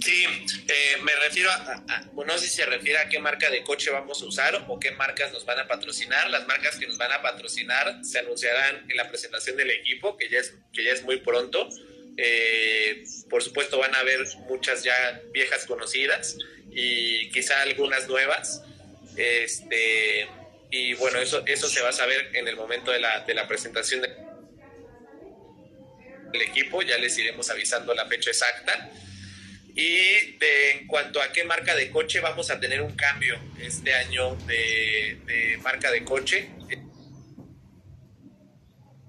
Sí, eh, me refiero a, no sé si se refiere a qué marca de coche vamos a usar o qué marcas nos van a patrocinar. Las marcas que nos van a patrocinar se anunciarán en la presentación del equipo, que ya es, que ya es muy pronto. Eh, por supuesto van a haber muchas ya viejas conocidas y quizá algunas nuevas. Este, y bueno, eso, eso se va a saber en el momento de la, de la presentación del equipo. Ya les iremos avisando la fecha exacta. Y de, en cuanto a qué marca de coche, vamos a tener un cambio este año de, marca de coche.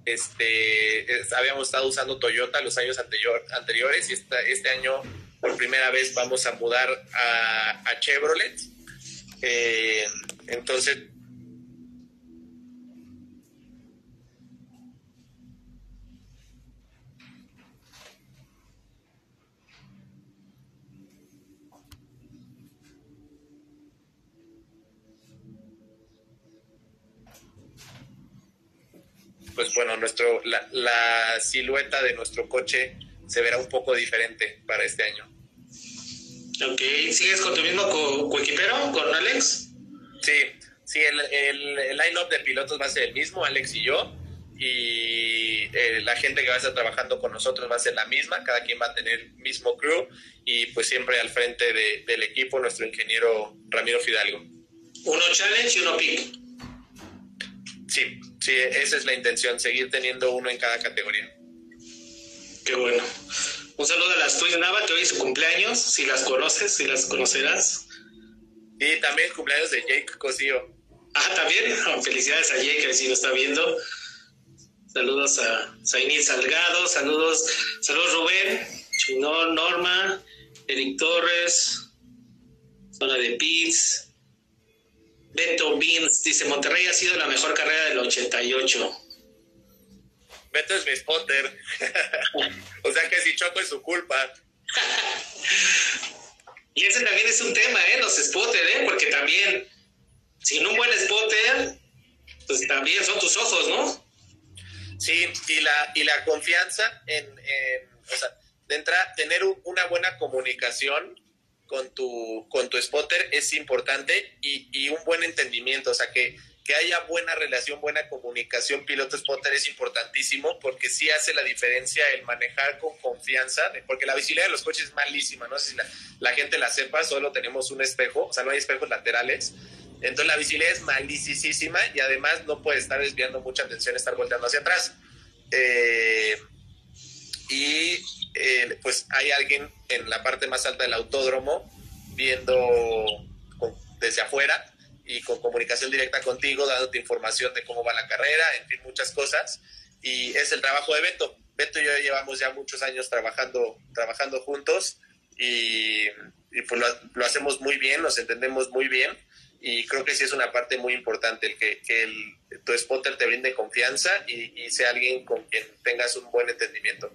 Este, habíamos estado usando Toyota los años anterior, anteriores y este año por primera vez vamos a mudar a, Chevrolet. Eh, entonces pues bueno, nuestro, la, silueta de nuestro coche se verá un poco diferente para este año. Ok, ¿sigues con tu mismo coequipero, con Alex? Sí, sí, el, el, line-up de pilotos va a ser el mismo, Alex y yo, y eh, la gente que va a estar trabajando con nosotros va a ser la misma, cada quien va a tener el mismo crew, y pues siempre al frente del equipo nuestro ingeniero Ramiro Fidalgo. Uno challenge y uno pick. Sí, Sí, esa es la intención, seguir teniendo uno en cada categoría. Qué bueno. Un saludo a las Twins Nava, que hoy es su cumpleaños, si las conoces, si las conocerás. Y también cumpleaños de Jake Cosío. Ah, también. Felicidades a Jake, que si lo está viendo. Saludos a Zainil Salgado, saludos, saludos Rubén, Chinón, Norma, Eric Torres, zona de Pits, Beto Beans dice, Monterrey ha sido la mejor carrera del 88. Beto es mi spotter. o sea que si choco es su culpa. y ese también es un tema, ¿eh? Los spotters, ¿eh? Porque también, sin un buen spotter, pues también son tus ojos, ¿no? Sí, y la, y la confianza en, en o sea, de entrar, tener una buena comunicación con tu, con tu spotter es importante y, y un buen entendimiento, o sea, que, que haya buena relación, buena comunicación piloto-spotter es importantísimo porque sí hace la diferencia el manejar con confianza, porque la visibilidad de los coches es malísima, no sé si la, gente la sepa, solo tenemos un espejo, o sea, no hay espejos laterales, entonces la visibilidad es malísima y además no puede estar desviando mucha atención, estar volteando hacia atrás. Eh, y eh, pues hay alguien en la parte más alta del autódromo viendo desde afuera y con comunicación directa contigo, dándote información de cómo va la carrera, en fin, muchas cosas. Y es el trabajo de Beto. Beto y yo llevamos ya muchos años trabajando, trabajando juntos y, pues lo, hacemos muy bien, nos entendemos muy bien y creo que sí es una parte muy importante el que, que tu spotter te brinde confianza y, y sea alguien con quien tengas un buen entendimiento.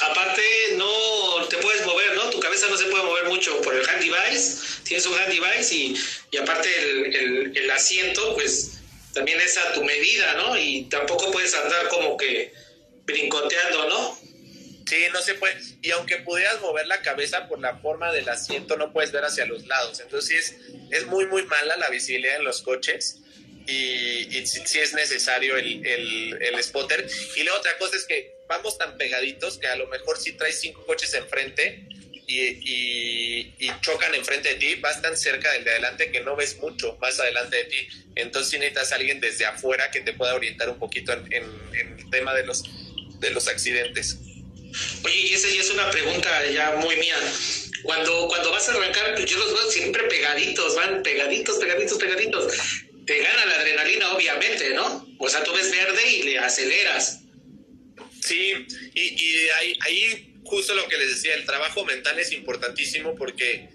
Aparte, no te puedes mover, ¿no? Tu cabeza no se puede mover mucho por el hand device. Tienes un hand device y, y aparte el, el, asiento, pues también es a tu medida, ¿no? Y tampoco puedes andar como que brincoteando, ¿no? Sí, no se puede. Y aunque pudieras mover la cabeza por la forma del asiento, no puedes ver hacia los lados. Entonces, es, es muy, muy mala la visibilidad en los coches y, sí, es necesario el, el, spotter. Y la otra cosa es que vamos tan pegaditos que a lo mejor si traes cinco coches enfrente y, y, chocan enfrente de ti, vas tan cerca del de adelante que no ves mucho más adelante de ti. Entonces si necesitas alguien desde afuera que te pueda orientar un poquito en, el tema de los, de los accidentes. Oye, y esa ya es una pregunta ya muy mía. Cuando, cuando vas a arrancar, pues yo los veo siempre pegaditos, van pegaditos, pegaditos, pegaditos. Te gana la adrenalina, obviamente, ¿no? O sea, tú ves verde y le aceleras Sí, y, ahí, justo lo que les decía, el trabajo mental es importantísimo porque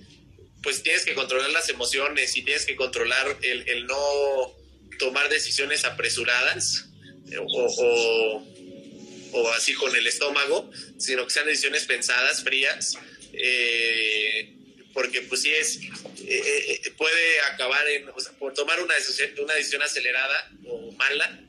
pues tienes que controlar las emociones y tienes que controlar el, el no tomar decisiones apresuradas eh, o, o, así con el estómago, sino que sean decisiones pensadas, frías, eh, porque pues sí es, eh, puede acabar en, o sea, por tomar una decisión, una decisión acelerada o mala,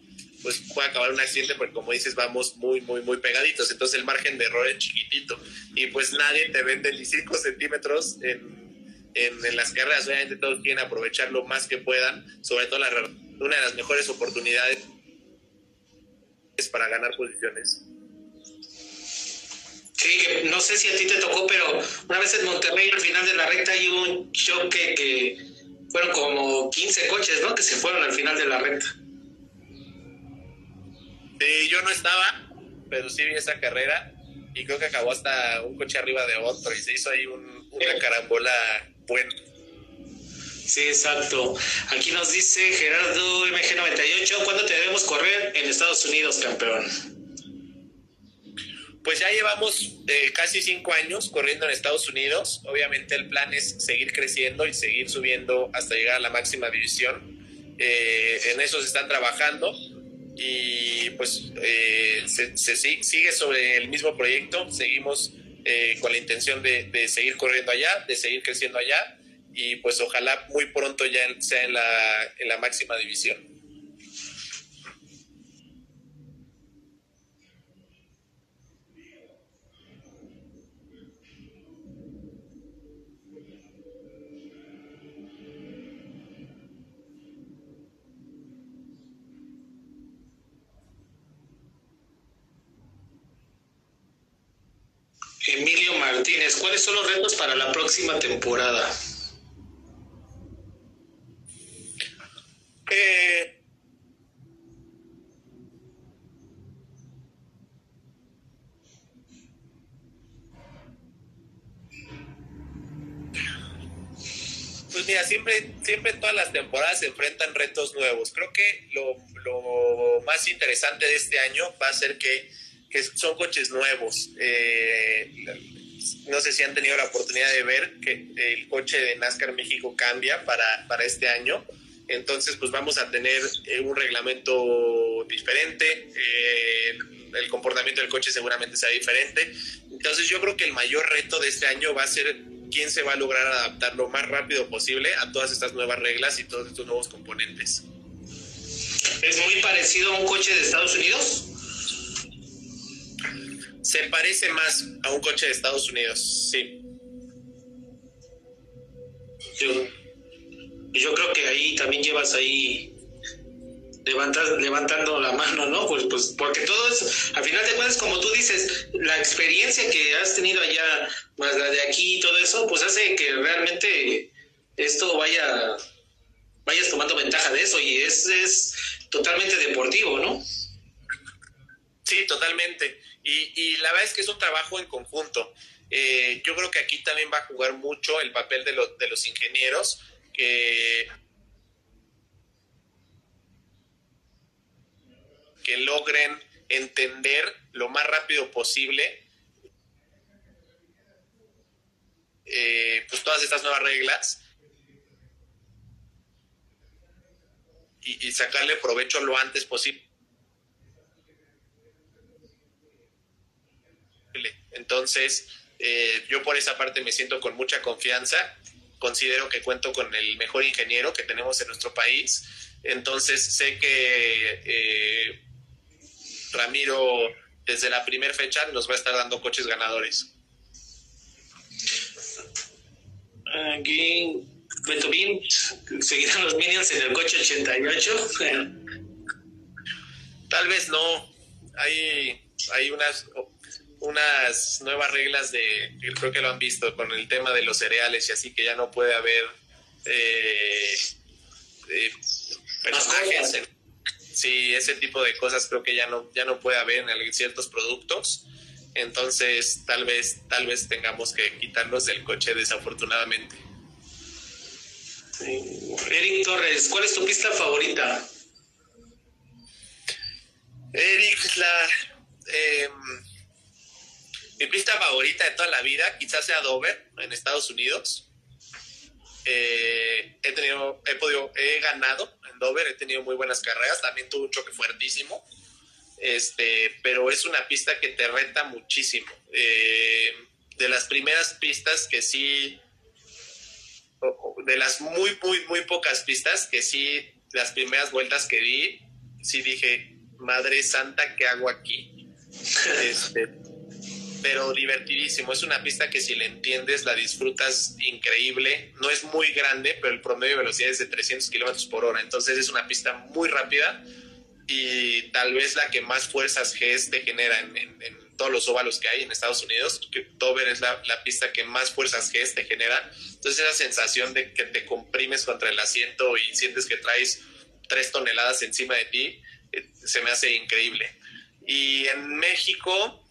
pues puede acabar un accidente porque como dices vamos muy muy muy pegaditos. Entonces el margen de error es chiquitito y pues nadie te vende ni 5 centímetros en, en, las carreras. Obviamente todos quieren aprovechar lo más que puedan sobre todo la, una de las mejores oportunidades es para ganar posiciones Sí, no sé si a ti te tocó, pero una vez en Monterrey al final de la recta hay un choque que fueron como 15 coches, ¿no? Que se fueron al final de la recta. Sí, yo no estaba, pero sí vi esa carrera y creo que acabó hasta un coche arriba de otro y se hizo ahí una carambola buena. Sí, exacto. Aquí nos dice Gerardo MG98, ¿cuándo te debemos correr en Estados Unidos, campeón? Pues ya llevamos eh, casi cinco años corriendo en Estados Unidos. Obviamente el plan es seguir creciendo y seguir subiendo hasta llegar a la máxima división. Eh, en eso se están trabajando y pues eh, se, sigue sobre el mismo proyecto. Seguimos con la intención de, seguir corriendo allá, de seguir creciendo allá y pues ojalá muy pronto ya sea en la máxima división. Emilio Martínez, ¿cuáles son los retos para la próxima temporada? Eh, pues mira, siempre, siempre todas las temporadas se enfrentan retos nuevos. Creo que lo, lo más interesante de este año va a ser que que son coches nuevos. Eh, no sé si han tenido la oportunidad de ver que el coche de NASCAR México cambia para, para este año. Entonces, pues vamos a tener eh, un reglamento diferente, eh, el comportamiento del coche seguramente será diferente. Entonces, yo creo que el mayor reto de este año va a ser quién se va a lograr adaptar lo más rápido posible a todas estas nuevas reglas y todos estos nuevos componentes. ¿Es muy parecido a un coche de Estados Unidos? Se parece más a un coche de Estados Unidos, sí. Yo, yo creo que ahí también llevas ahí levantando la mano, ¿no? Pues, pues porque todo es, al final de cuentas, como tú dices, la experiencia que has tenido allá, más la de aquí y todo eso, pues hace que realmente esto vaya, vayas tomando ventaja de eso y es, es totalmente deportivo, ¿no? Sí, totalmente. Y, la verdad es que es un trabajo en conjunto. Eh, yo creo que aquí también va a jugar mucho el papel de, de los ingenieros, que, que logren entender lo más rápido posible eh, pues todas estas nuevas reglas y sacarle provecho lo antes posible. Entonces, eh, yo por esa parte me siento con mucha confianza. Considero que cuento con el mejor ingeniero que tenemos en nuestro país. Entonces, sé que eh, Ramiro, desde la primera fecha, nos va a estar dando coches ganadores. Aquí, Betobin, ¿seguirán los Minions en el coche 88? Tal vez no. Hay, hay unas unas nuevas reglas de, creo que lo han visto con el tema de los cereales y así que ya no puede haber eh, eh, personajes. sí, ese tipo de cosas creo que ya no, ya no puede haber en ciertos productos. Entonces, tal vez, tal vez tengamos que quitarlos del coche, desafortunadamente. Eric Torres, ¿cuál es tu pista favorita? Eric, la eh, mi pista favorita de toda la vida quizás sea Dover, en Estados Unidos. Eh, he tenido, he podido, he ganado en Dover, he tenido muy buenas carreras, también tuve un choque fuertísimo, este, pero es una pista que te reta muchísimo. Eh, de las primeras pistas que sí, de las muy, muy, muy pocas pistas que sí, las primeras vueltas que di, sí dije, madre santa, ¿qué hago aquí? Este, pero divertidísimo. Es una pista que si le entiendes la disfrutas increíble. No es muy grande, pero el promedio de velocidad es de 300 kilómetros por hora. Entonces es una pista muy rápida y tal vez la que más fuerzas G te genera en, todos los óvalos que hay en Estados Unidos. Que Dover es la, pista que más fuerzas G te genera. Entonces esa sensación de que te comprimes contra el asiento y sientes que traes tres toneladas encima de ti, eh, se me hace increíble. Y en México,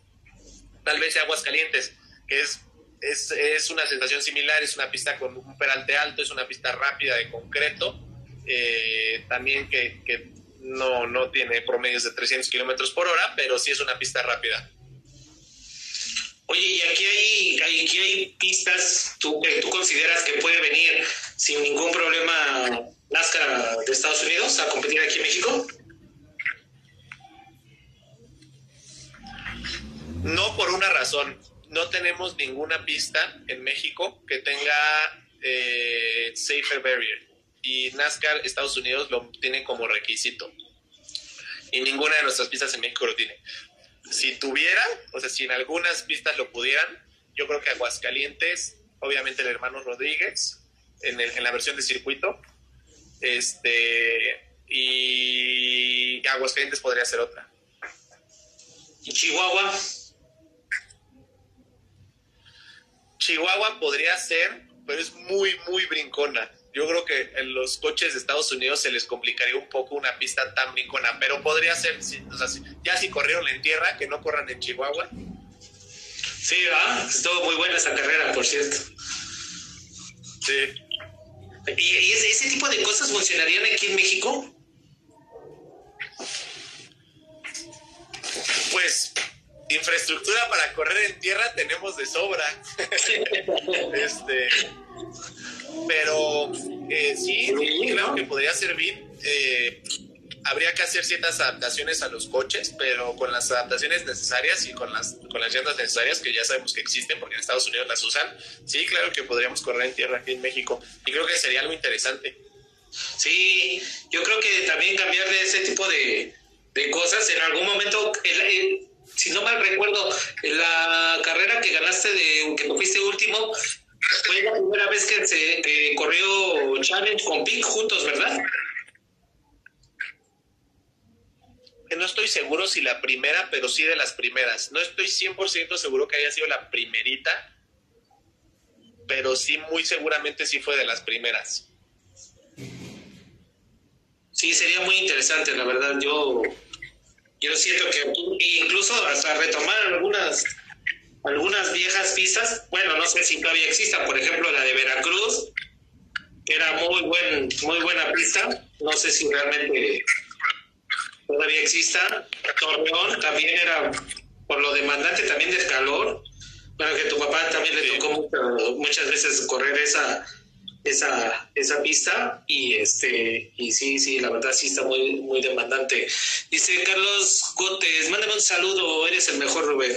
tal vez Aguas Calientes, que es, es, una sensación similar, es una pista con un peralte alto, es una pista rápida de concreto, eh, también que, que, no, no tiene promedios de 300 kilómetros por hora, pero sí es una pista rápida. Oye, y aquí hay, aquí hay pistas tú, que tú consideras que puede venir sin ningún problema NASCAR de Estados Unidos a competir aquí en México? No por una razón. No tenemos ninguna pista en México que tenga eh, Safer Barrier. Y NASCAR Estados Unidos lo tiene como requisito. Y ninguna de nuestras pistas en México lo tiene. Si tuviera, o sea, si en algunas pistas lo pudieran, yo creo que Aguascalientes, obviamente el hermano Rodríguez, en, en la versión de circuito, este, y Aguascalientes podría ser otra. ¿Y Chihuahua? Chihuahua podría ser, pero es muy, muy brincona. Yo creo que en los coches de Estados Unidos se les complicaría un poco una pista tan brincona, pero podría ser, ya si corrieron en tierra, que no corran en Chihuahua. Sí, ¿verdad? Estuvo muy buena esa carrera, por cierto. Sí. ¿Y, ese, ese tipo de cosas funcionarían aquí en México? Pues infraestructura para correr en tierra tenemos de sobra. este, pero eh, sí, creo que podría servir. Eh, habría que hacer ciertas adaptaciones a los coches, pero con las adaptaciones necesarias y con las, con las llantas necesarias que ya sabemos que existen, porque en Estados Unidos las usan, sí, claro que podríamos correr en tierra aquí en México. Y creo que sería algo interesante. Sí, yo creo que también cambiarle ese tipo de, de cosas en algún momento. el, si no mal recuerdo, la carrera que ganaste de que fuiste último fue la primera vez que se corrió Challenge con Pink juntos, ¿verdad? No estoy seguro si la primera, pero sí de las primeras. No estoy 100% seguro que haya sido la primerita, pero sí, muy seguramente sí fue de las primeras. Sí, sería muy interesante, la verdad. Yo yo siento que incluso hasta retomar algunas algunas viejas pistas, bueno, no sé si todavía existan, por ejemplo la de Veracruz, que era muy buen, muy buena pista, no sé si realmente todavía exista. Torreón también era por lo demandante también del calor, bueno que tu papá también le tocó muchas veces correr esa esa, esa pista y este y sí, sí, la verdad sí está muy, muy demandante. Dice Carlos Gótez, mándame un saludo, eres el mejor Rubén.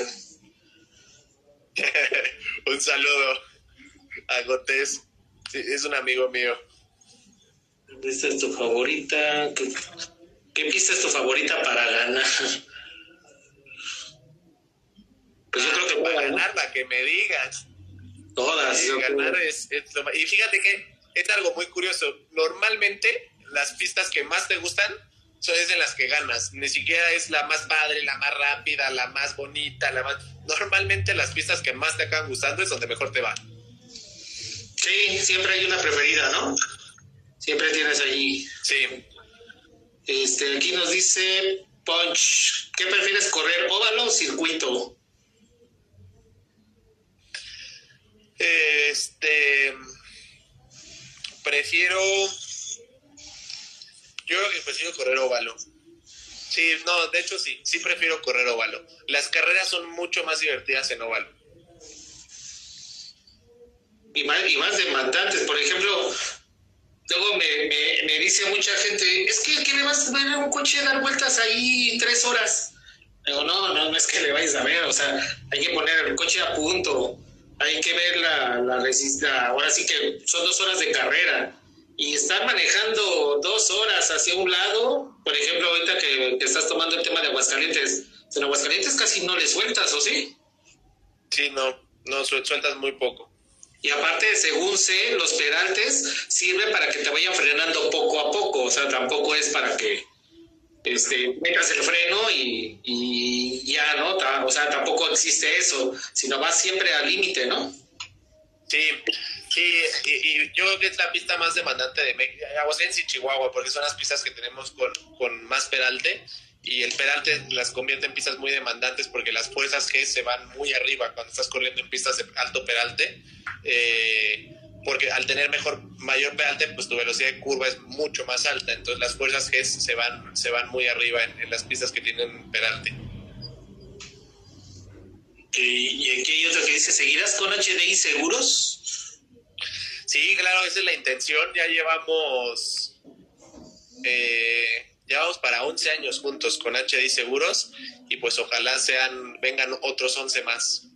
un saludo a Gótez, es un amigo mío. ¿Esta es tu favorita? ¿Qué, pista es tu favorita para ganar? Pues yo creo que para ganar la que me digas. Todas. ganar es, Y fíjate que es algo muy curioso. Normalmente las pistas que más te gustan son en las que ganas. Ni siquiera es la más padre, la más rápida, la más bonita, la más... Normalmente las pistas que más te acaban gustando es donde mejor te va. Sí, siempre hay una preferida, ¿no? Siempre tienes allí. Sí. Este, aquí nos dice Punch, ¿qué prefieres correr, óvalo o circuito? Este. Prefiero. Yo creo que prefiero correr óvalo. Sí, no, de hecho sí, sí prefiero correr óvalo. Las carreras son mucho más divertidas en óvalo. Y más, y más demandantes. Por ejemplo, luego me, me, dice mucha gente, es que ¿qué le vas a ver a un coche dar vueltas ahí tres horas? Digo, no, no, no es que le vayas a ver, o sea, hay que poner el coche a punto, hay que ver la, la resistencia, ahora sí que son dos horas de carrera y estar manejando dos horas hacia un lado, por ejemplo, ahorita que, estás tomando el tema de Aguascalientes, en Aguascalientes casi no le sueltas, ¿o sí? Sí, no, no sueltas muy poco. Y aparte, según sé, los peraltes sirven para que te vayan frenando poco a poco, o sea, tampoco es para que este, metas el freno y, y ya, ¿no? O sea, tampoco existe eso, sino vas siempre al límite, ¿no? Sí, y, yo creo que es la pista más demandante de Aguascalientes y Chihuahua, porque son las pistas que tenemos con, con más peralte y el peralte las convierte en pistas muy demandantes porque las fuerzas G se van muy arriba cuando estás corriendo en pistas de alto peralte. Eh, porque al tener mejor mayor peralte, pues tu velocidad de curva es mucho más alta. Entonces las fuerzas G se van, se van muy arriba en, las pistas que tienen peralte. ¿Y aquí hay otro que dice, ¿seguirás con HDI seguros? Sí, claro, esa es la intención. Ya llevamos... Eh, Llevamos para 11 años juntos con HDI Seguros y pues ojalá sean, vengan otros 11 más.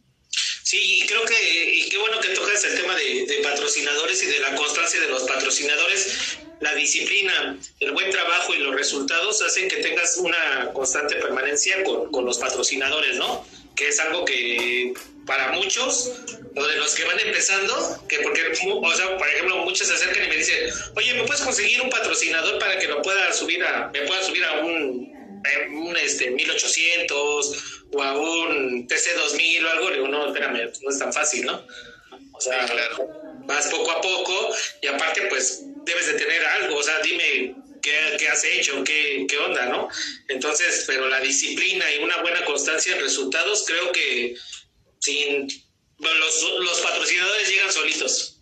Sí, y creo que, y qué bueno que tocas el tema de, patrocinadores y de la constancia de los patrocinadores. La disciplina, el buen trabajo y los resultados hacen que tengas una constante permanencia con, con los patrocinadores, ¿no? Que es algo que para muchos, o de los que van empezando, que porque, o sea, por ejemplo, muchos se acercan y me dicen, oye, ¿me puedes conseguir un patrocinador para que lo pueda subir a, me pueda subir a un, un este, 1800 o a un TC2000 o algo? Digo, no, espérame, no es tan fácil, ¿no? O sea, claro. vas poco a poco y aparte, pues, debes de tener algo, o sea, dime qué, qué has hecho, qué, qué onda, ¿no? Entonces, pero la disciplina y una buena constancia en resultados, creo que sin los, los patrocinadores llegan solitos.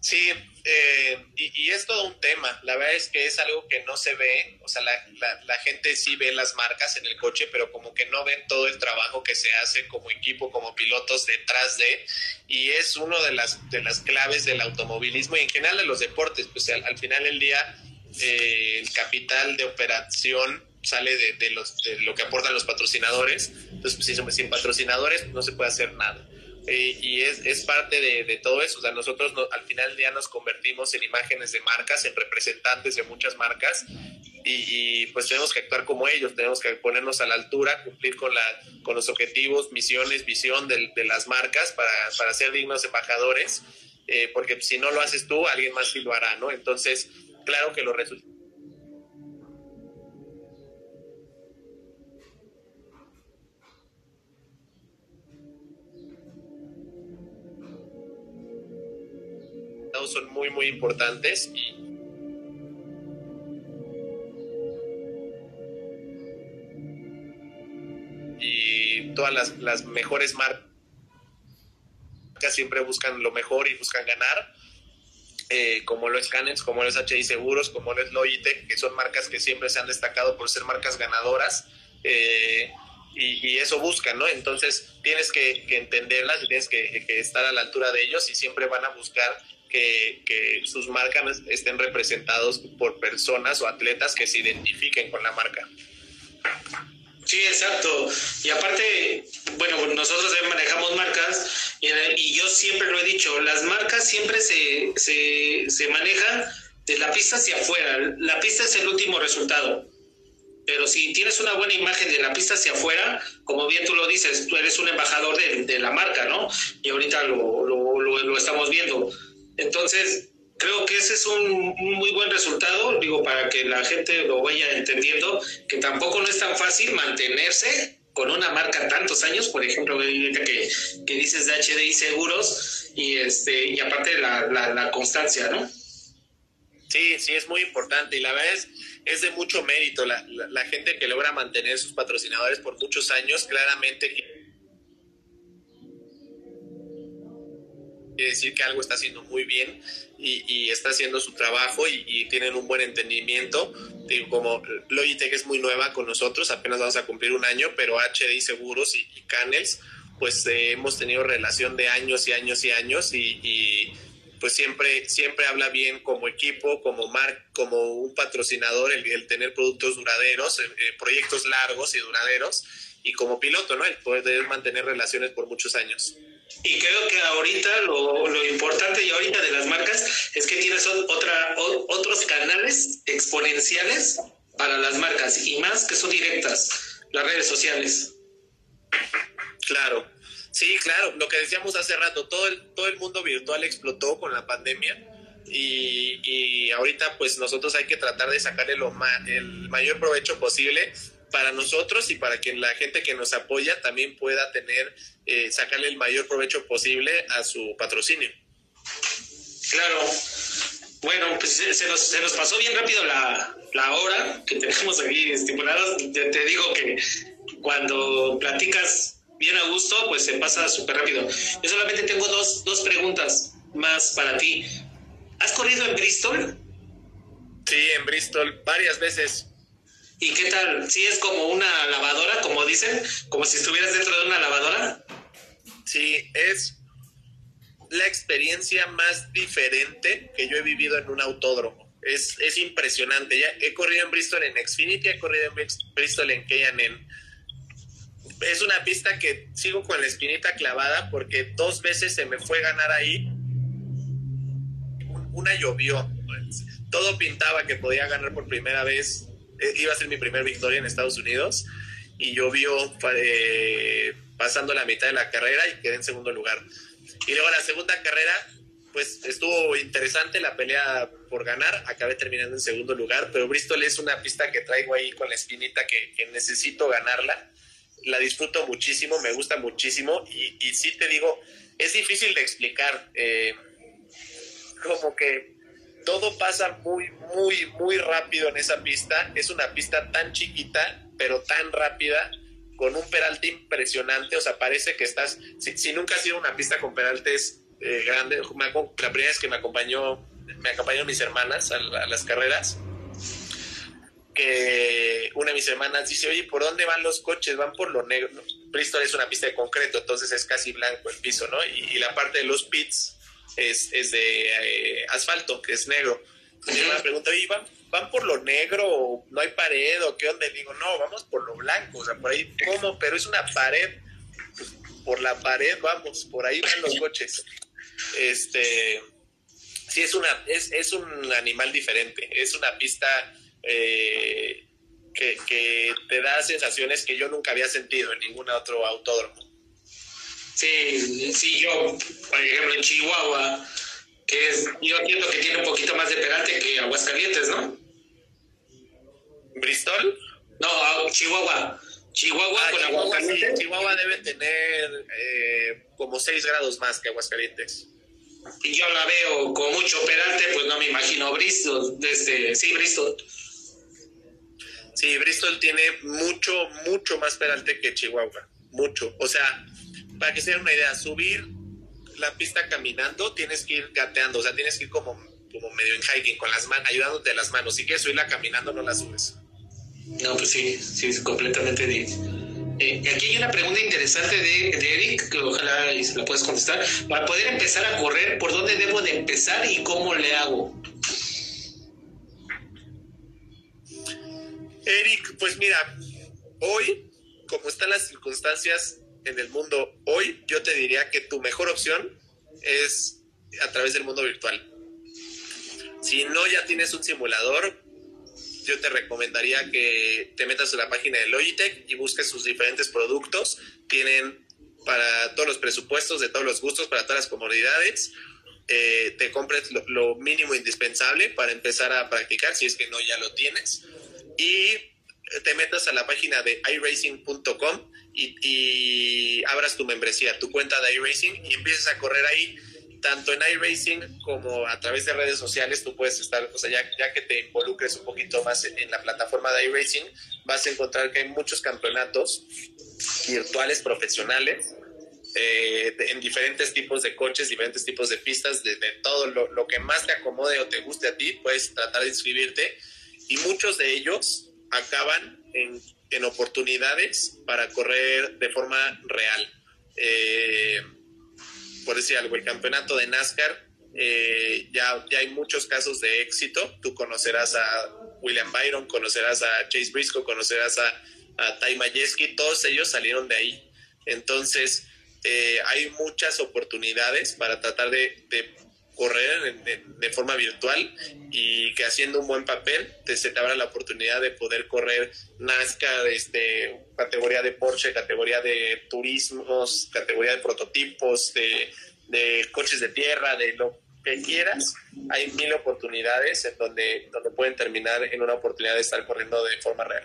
Sí, eh, y, es todo un tema. La verdad es que es algo que no se ve. O sea, la, gente sí ve las marcas en el coche, pero como que no ven todo el trabajo que se hace como equipo, como pilotos detrás de. Y es una de las, de las claves del automovilismo y en general de los deportes. Pues al, al final del día, eh, el capital de operación sale de, los, de lo que aportan los patrocinadores. Entonces, pues, sin patrocinadores no se puede hacer nada. Eh, y es, es parte de, de, todo eso. O sea, nosotros al final día nos convertimos en imágenes de marcas, en representantes de muchas marcas. Y, pues tenemos que actuar como ellos, tenemos que ponernos a la altura, cumplir con, la, con los objetivos, misiones, visión de, de las marcas para, para, ser dignos embajadores, eh, porque si no lo haces tú, alguien más sí lo hará, ¿no? Entonces, claro que los resultados son muy, muy importantes y, todas las, las mejores marcas siempre buscan lo mejor y buscan ganar. Eh, como lo es Canens, como lo es HI Seguros, como lo es Logitech, que son marcas que siempre se han destacado por ser marcas ganadoras. Eh, y, eso buscan, ¿no? Entonces tienes que, entenderlas y tienes que, que, estar a la altura de ellos y siempre van a buscar que, sus marcas estén representados por personas o atletas que se identifiquen con la marca. Sí, exacto. Y aparte, bueno, nosotros manejamos marcas y, yo siempre lo he dicho, las marcas siempre se, se, se manejan de la pista hacia afuera. La pista es el último resultado. Pero si tienes una buena imagen de la pista hacia afuera, como bien tú lo dices, tú eres un embajador de, de la marca, ¿no? Y ahorita lo, lo, lo estamos viendo entonces, creo que ese es un, muy buen resultado, digo, para que la gente lo vaya entendiendo, que tampoco no es tan fácil mantenerse con una marca tantos años, por ejemplo, que, que dices de HDI Seguros, y, este, y aparte la, la, constancia, ¿no? Sí, sí, es muy importante y la verdad es, es de mucho mérito. La, la, la, gente que logra mantener sus patrocinadores por muchos años, claramente quiere decir que algo está haciendo muy bien y, está haciendo su trabajo y, tienen un buen entendimiento. Digo, como Logitech es muy nueva con nosotros, apenas vamos a cumplir un año, pero HDI Seguros y, Canels, pues eh, hemos tenido relación de años y años y años y, pues siempre, siempre habla bien como equipo, como mar, como un patrocinador, el, tener productos duraderos, eh, eh, proyectos largos y duraderos, y como piloto, ¿no? El poder mantener relaciones por muchos años. Y creo que ahorita lo, lo, importante y ahorita de las marcas es que tienes otra otros canales exponenciales para las marcas y más que son directas, las redes sociales. Claro, sí, claro, lo que decíamos hace rato, todo el, todo el mundo virtual explotó con la pandemia y, y ahorita pues nosotros hay que tratar de sacarle lo el mayor provecho posible para nosotros y para que la gente que nos apoya también pueda tener, eh, sacarle el mayor provecho posible a su patrocinio. Claro. Bueno, pues se nos, se nos pasó bien rápido la, la hora que tenemos aquí estipulados. Te, te digo que cuando platicas bien a gusto, pues se pasa súper rápido. Yo solamente tengo dos, dos preguntas más para ti. ¿Has corrido en Bristol? Sí, en Bristol varias veces. ¿Y qué tal? ¿Sí es como una lavadora, como dicen? ¿Como si estuvieras dentro de una lavadora? Sí, es la experiencia más diferente que yo he vivido en un autódromo. Es, es impresionante. He corrido en Bristol en Xfinity, he corrido en Bristol en K&N. Es una pista que sigo con la espinita clavada porque dos veces se me fue ganar ahí. Una llovió. Todo pintaba que podía ganar por primera vez. E, iba a ser mi primera victoria en Estados Unidos y llovió eh, pasando la mitad de la carrera y quedé en segundo lugar y luego la segunda carrera, pues estuvo interesante la pelea por ganar. Acabé terminando en segundo lugar, pero Bristol es una pista que traigo ahí con la espinita que, necesito ganarla. La disfruto muchísimo, me gusta muchísimo y, y sí te digo, es difícil de explicar. Eh, como que todo pasa muy, muy, muy rápido en esa pista. Es una pista tan chiquita, pero tan rápida con un peralte impresionante, o sea, parece que estás, si, nunca has sido una pista con peraltes eh, grandes, la primera vez que me acompañó, me acompañaron mis hermanas a, las carreras, que una de mis hermanas dice, oye, ¿por dónde van los coches? Van por lo negro. Bristol es una pista de concreto, entonces es casi blanco el piso, ¿no? Y, la parte de los pits es, es de eh, asfalto, que es negro. Mi hermana pregunta, oye, ¿van van por lo negro, no hay pared o qué onda. digo, no, vamos por lo blanco, o sea, por ahí, ¿cómo? Pero es una pared. Pues, por la pared, vamos, por ahí van los coches. Este, sí, es, una, es, es un animal diferente, es una pista eh, que, que te da sensaciones que yo nunca había sentido en ningún otro autódromo. Sí, sí, yo, por ejemplo, en Chihuahua, que es, yo entiendo que tiene un poquito más de pegante que Aguascalientes, ¿no? ¿Bristol? No, Chihuahua. Chihuahua ah, con Aguascalientes. Chihuahua debe tener eh, como 6 grados más que Aguascalientes. Y yo la veo con mucho perante, pues no me imagino Bristol. Desde, sí, Bristol. Sí, Bristol tiene mucho, mucho más peralte que Chihuahua. Mucho. O sea, para que se den una idea, subir la pista caminando, tienes que ir gateando. O sea, tienes que ir como, como medio en hiking, con las manos, ayudándote de las manos. Si quieres subirla caminando, no la subes. No, pues sí, sí, es completamente eh, aquí hay una pregunta interesante de, Eric, que ojalá se la puedas contestar. Para poder empezar a correr, ¿por dónde debo de empezar y cómo le hago? Eric, pues mira, hoy, como están las circunstancias en el mundo hoy, yo te diría que tu mejor opción es a través del mundo virtual. Si no ya tienes un simulador, yo te recomendaría que te metas en la página de Logitech y busques sus diferentes productos. Tienen para todos los presupuestos, de todos los gustos, para todas las comodidades. Eh, te compres lo, mínimo indispensable para empezar a practicar, si es que no ya lo tienes. Y te metas a la página de iRacing.com y, abras tu membresía, tu cuenta de iRacing y empieces a correr ahí. Tanto en iRacing como a través de redes sociales, tú puedes estar, o sea, ya, que te involucres un poquito más en, la plataforma de iRacing, vas a encontrar que hay muchos campeonatos virtuales profesionales eh, en diferentes tipos de coches, diferentes tipos de pistas, de, todo lo, que más te acomode o te guste a ti, puedes tratar de inscribirte. Y muchos de ellos acaban en, en oportunidades para correr de forma real. Eh, por decir algo, el campeonato de NASCAR, eh, ya, ya hay muchos casos de éxito. Tú conocerás a William Byron, conocerás a Chase Briscoe, conocerás a, a Ty Majeski, todos ellos salieron de ahí. Entonces, eh, hay muchas oportunidades para tratar de, correr de, forma virtual y que haciendo un buen papel te, se te abra la oportunidad de poder correr NASCAR, este, categoría de Porsche, categoría de turismos, categoría de prototipos, de, de coches de tierra, de lo que quieras. Hay mil oportunidades en donde, donde pueden terminar en una oportunidad de estar corriendo de forma real.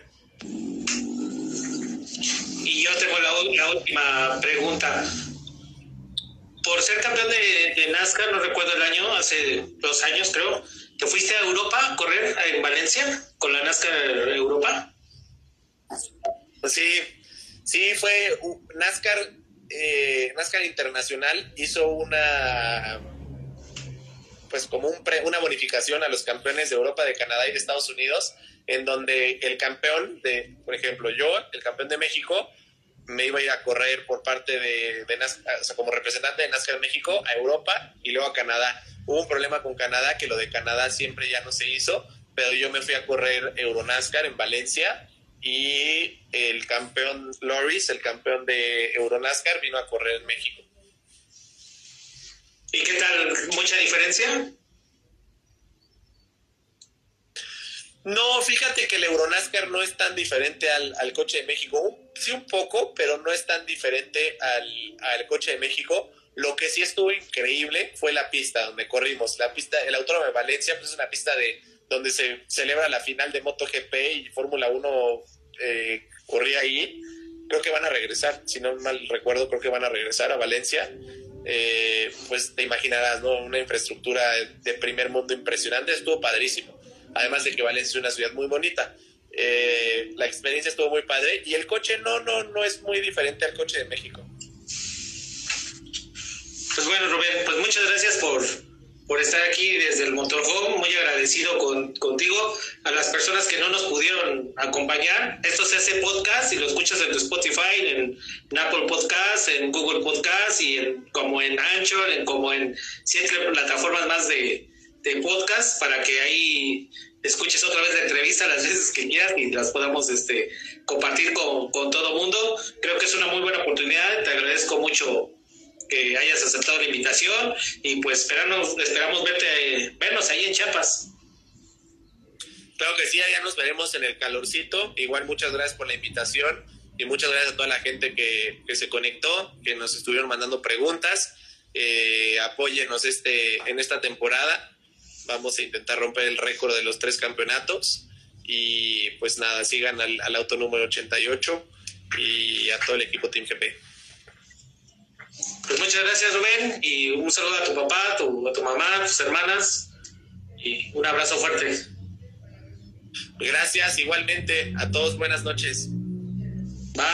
Y yo tengo la, última pregunta. Por ser campeón de, NASCAR, no recuerdo el año, hace dos años creo, ¿te fuiste a Europa a correr en Valencia con la NASCAR Europa? Sí, sí, fue NASCAR, eh, NASCAR Internacional hizo una pues como un una bonificación a los campeones de Europa, de Canadá y de Estados Unidos, en donde el campeón de, por ejemplo, yo, el campeón de México, me iba a ir a correr por parte de, de o sea, como representante de NASCAR México a Europa y luego a Canadá. Hubo un problema con Canadá, que lo de Canadá siempre ya no se hizo, pero yo me fui a correr Euronascar en Valencia y el campeón Loris, el campeón de Euronascar, vino a correr en México. ¿Y qué tal? ¿Mucha diferencia? No, fíjate que el Euronascar no es tan diferente al, coche de México. Sí, un poco, pero no es tan diferente al, coche de México. Lo que sí estuvo increíble fue la pista donde corrimos. La pista, el Autódromo de Valencia, pues es una pista de donde se celebra la final de MotoGP y Fórmula 1 eh, corría ahí. Creo que van a regresar, si no mal recuerdo, creo que van a regresar a Valencia. Eh, pues te imaginarás, ¿no? Una infraestructura de primer mundo impresionante. Estuvo padrísimo además de que Valencia es una ciudad muy bonita. Eh, la experiencia estuvo muy padre y el coche no, no, no es muy diferente al coche de México. Pues bueno, Rubén, pues muchas gracias por, por estar aquí desde el motorhome, muy agradecido con, contigo, a las personas que no nos pudieron acompañar. Esto se hace podcast y lo escuchas en tu Spotify, en, Apple Podcast, en Google Podcast y en, como en Anchor, en, como en siete plataformas más de, de podcast para que ahí escuches otra vez la entrevista las veces que quieras y las podamos este, compartir con, con todo mundo. Creo que es una muy buena oportunidad. Te agradezco mucho que hayas aceptado la invitación y pues esperamos, esperamos verte, vernos ahí en Chiapas. Claro que sí, allá nos veremos en el calorcito. Igual muchas gracias por la invitación y muchas gracias a toda la gente que, que se conectó, que nos estuvieron mandando preguntas. Eh, apóyenos este, en esta temporada vamos a intentar romper el récord de los tres campeonatos y pues nada, sigan al, auto número 88 y a todo el equipo Team GP. Pues muchas gracias Rubén y un saludo a tu papá, a tu, a tu mamá, a tus hermanas y un abrazo fuerte. Gracias igualmente a todos, buenas noches. Bye.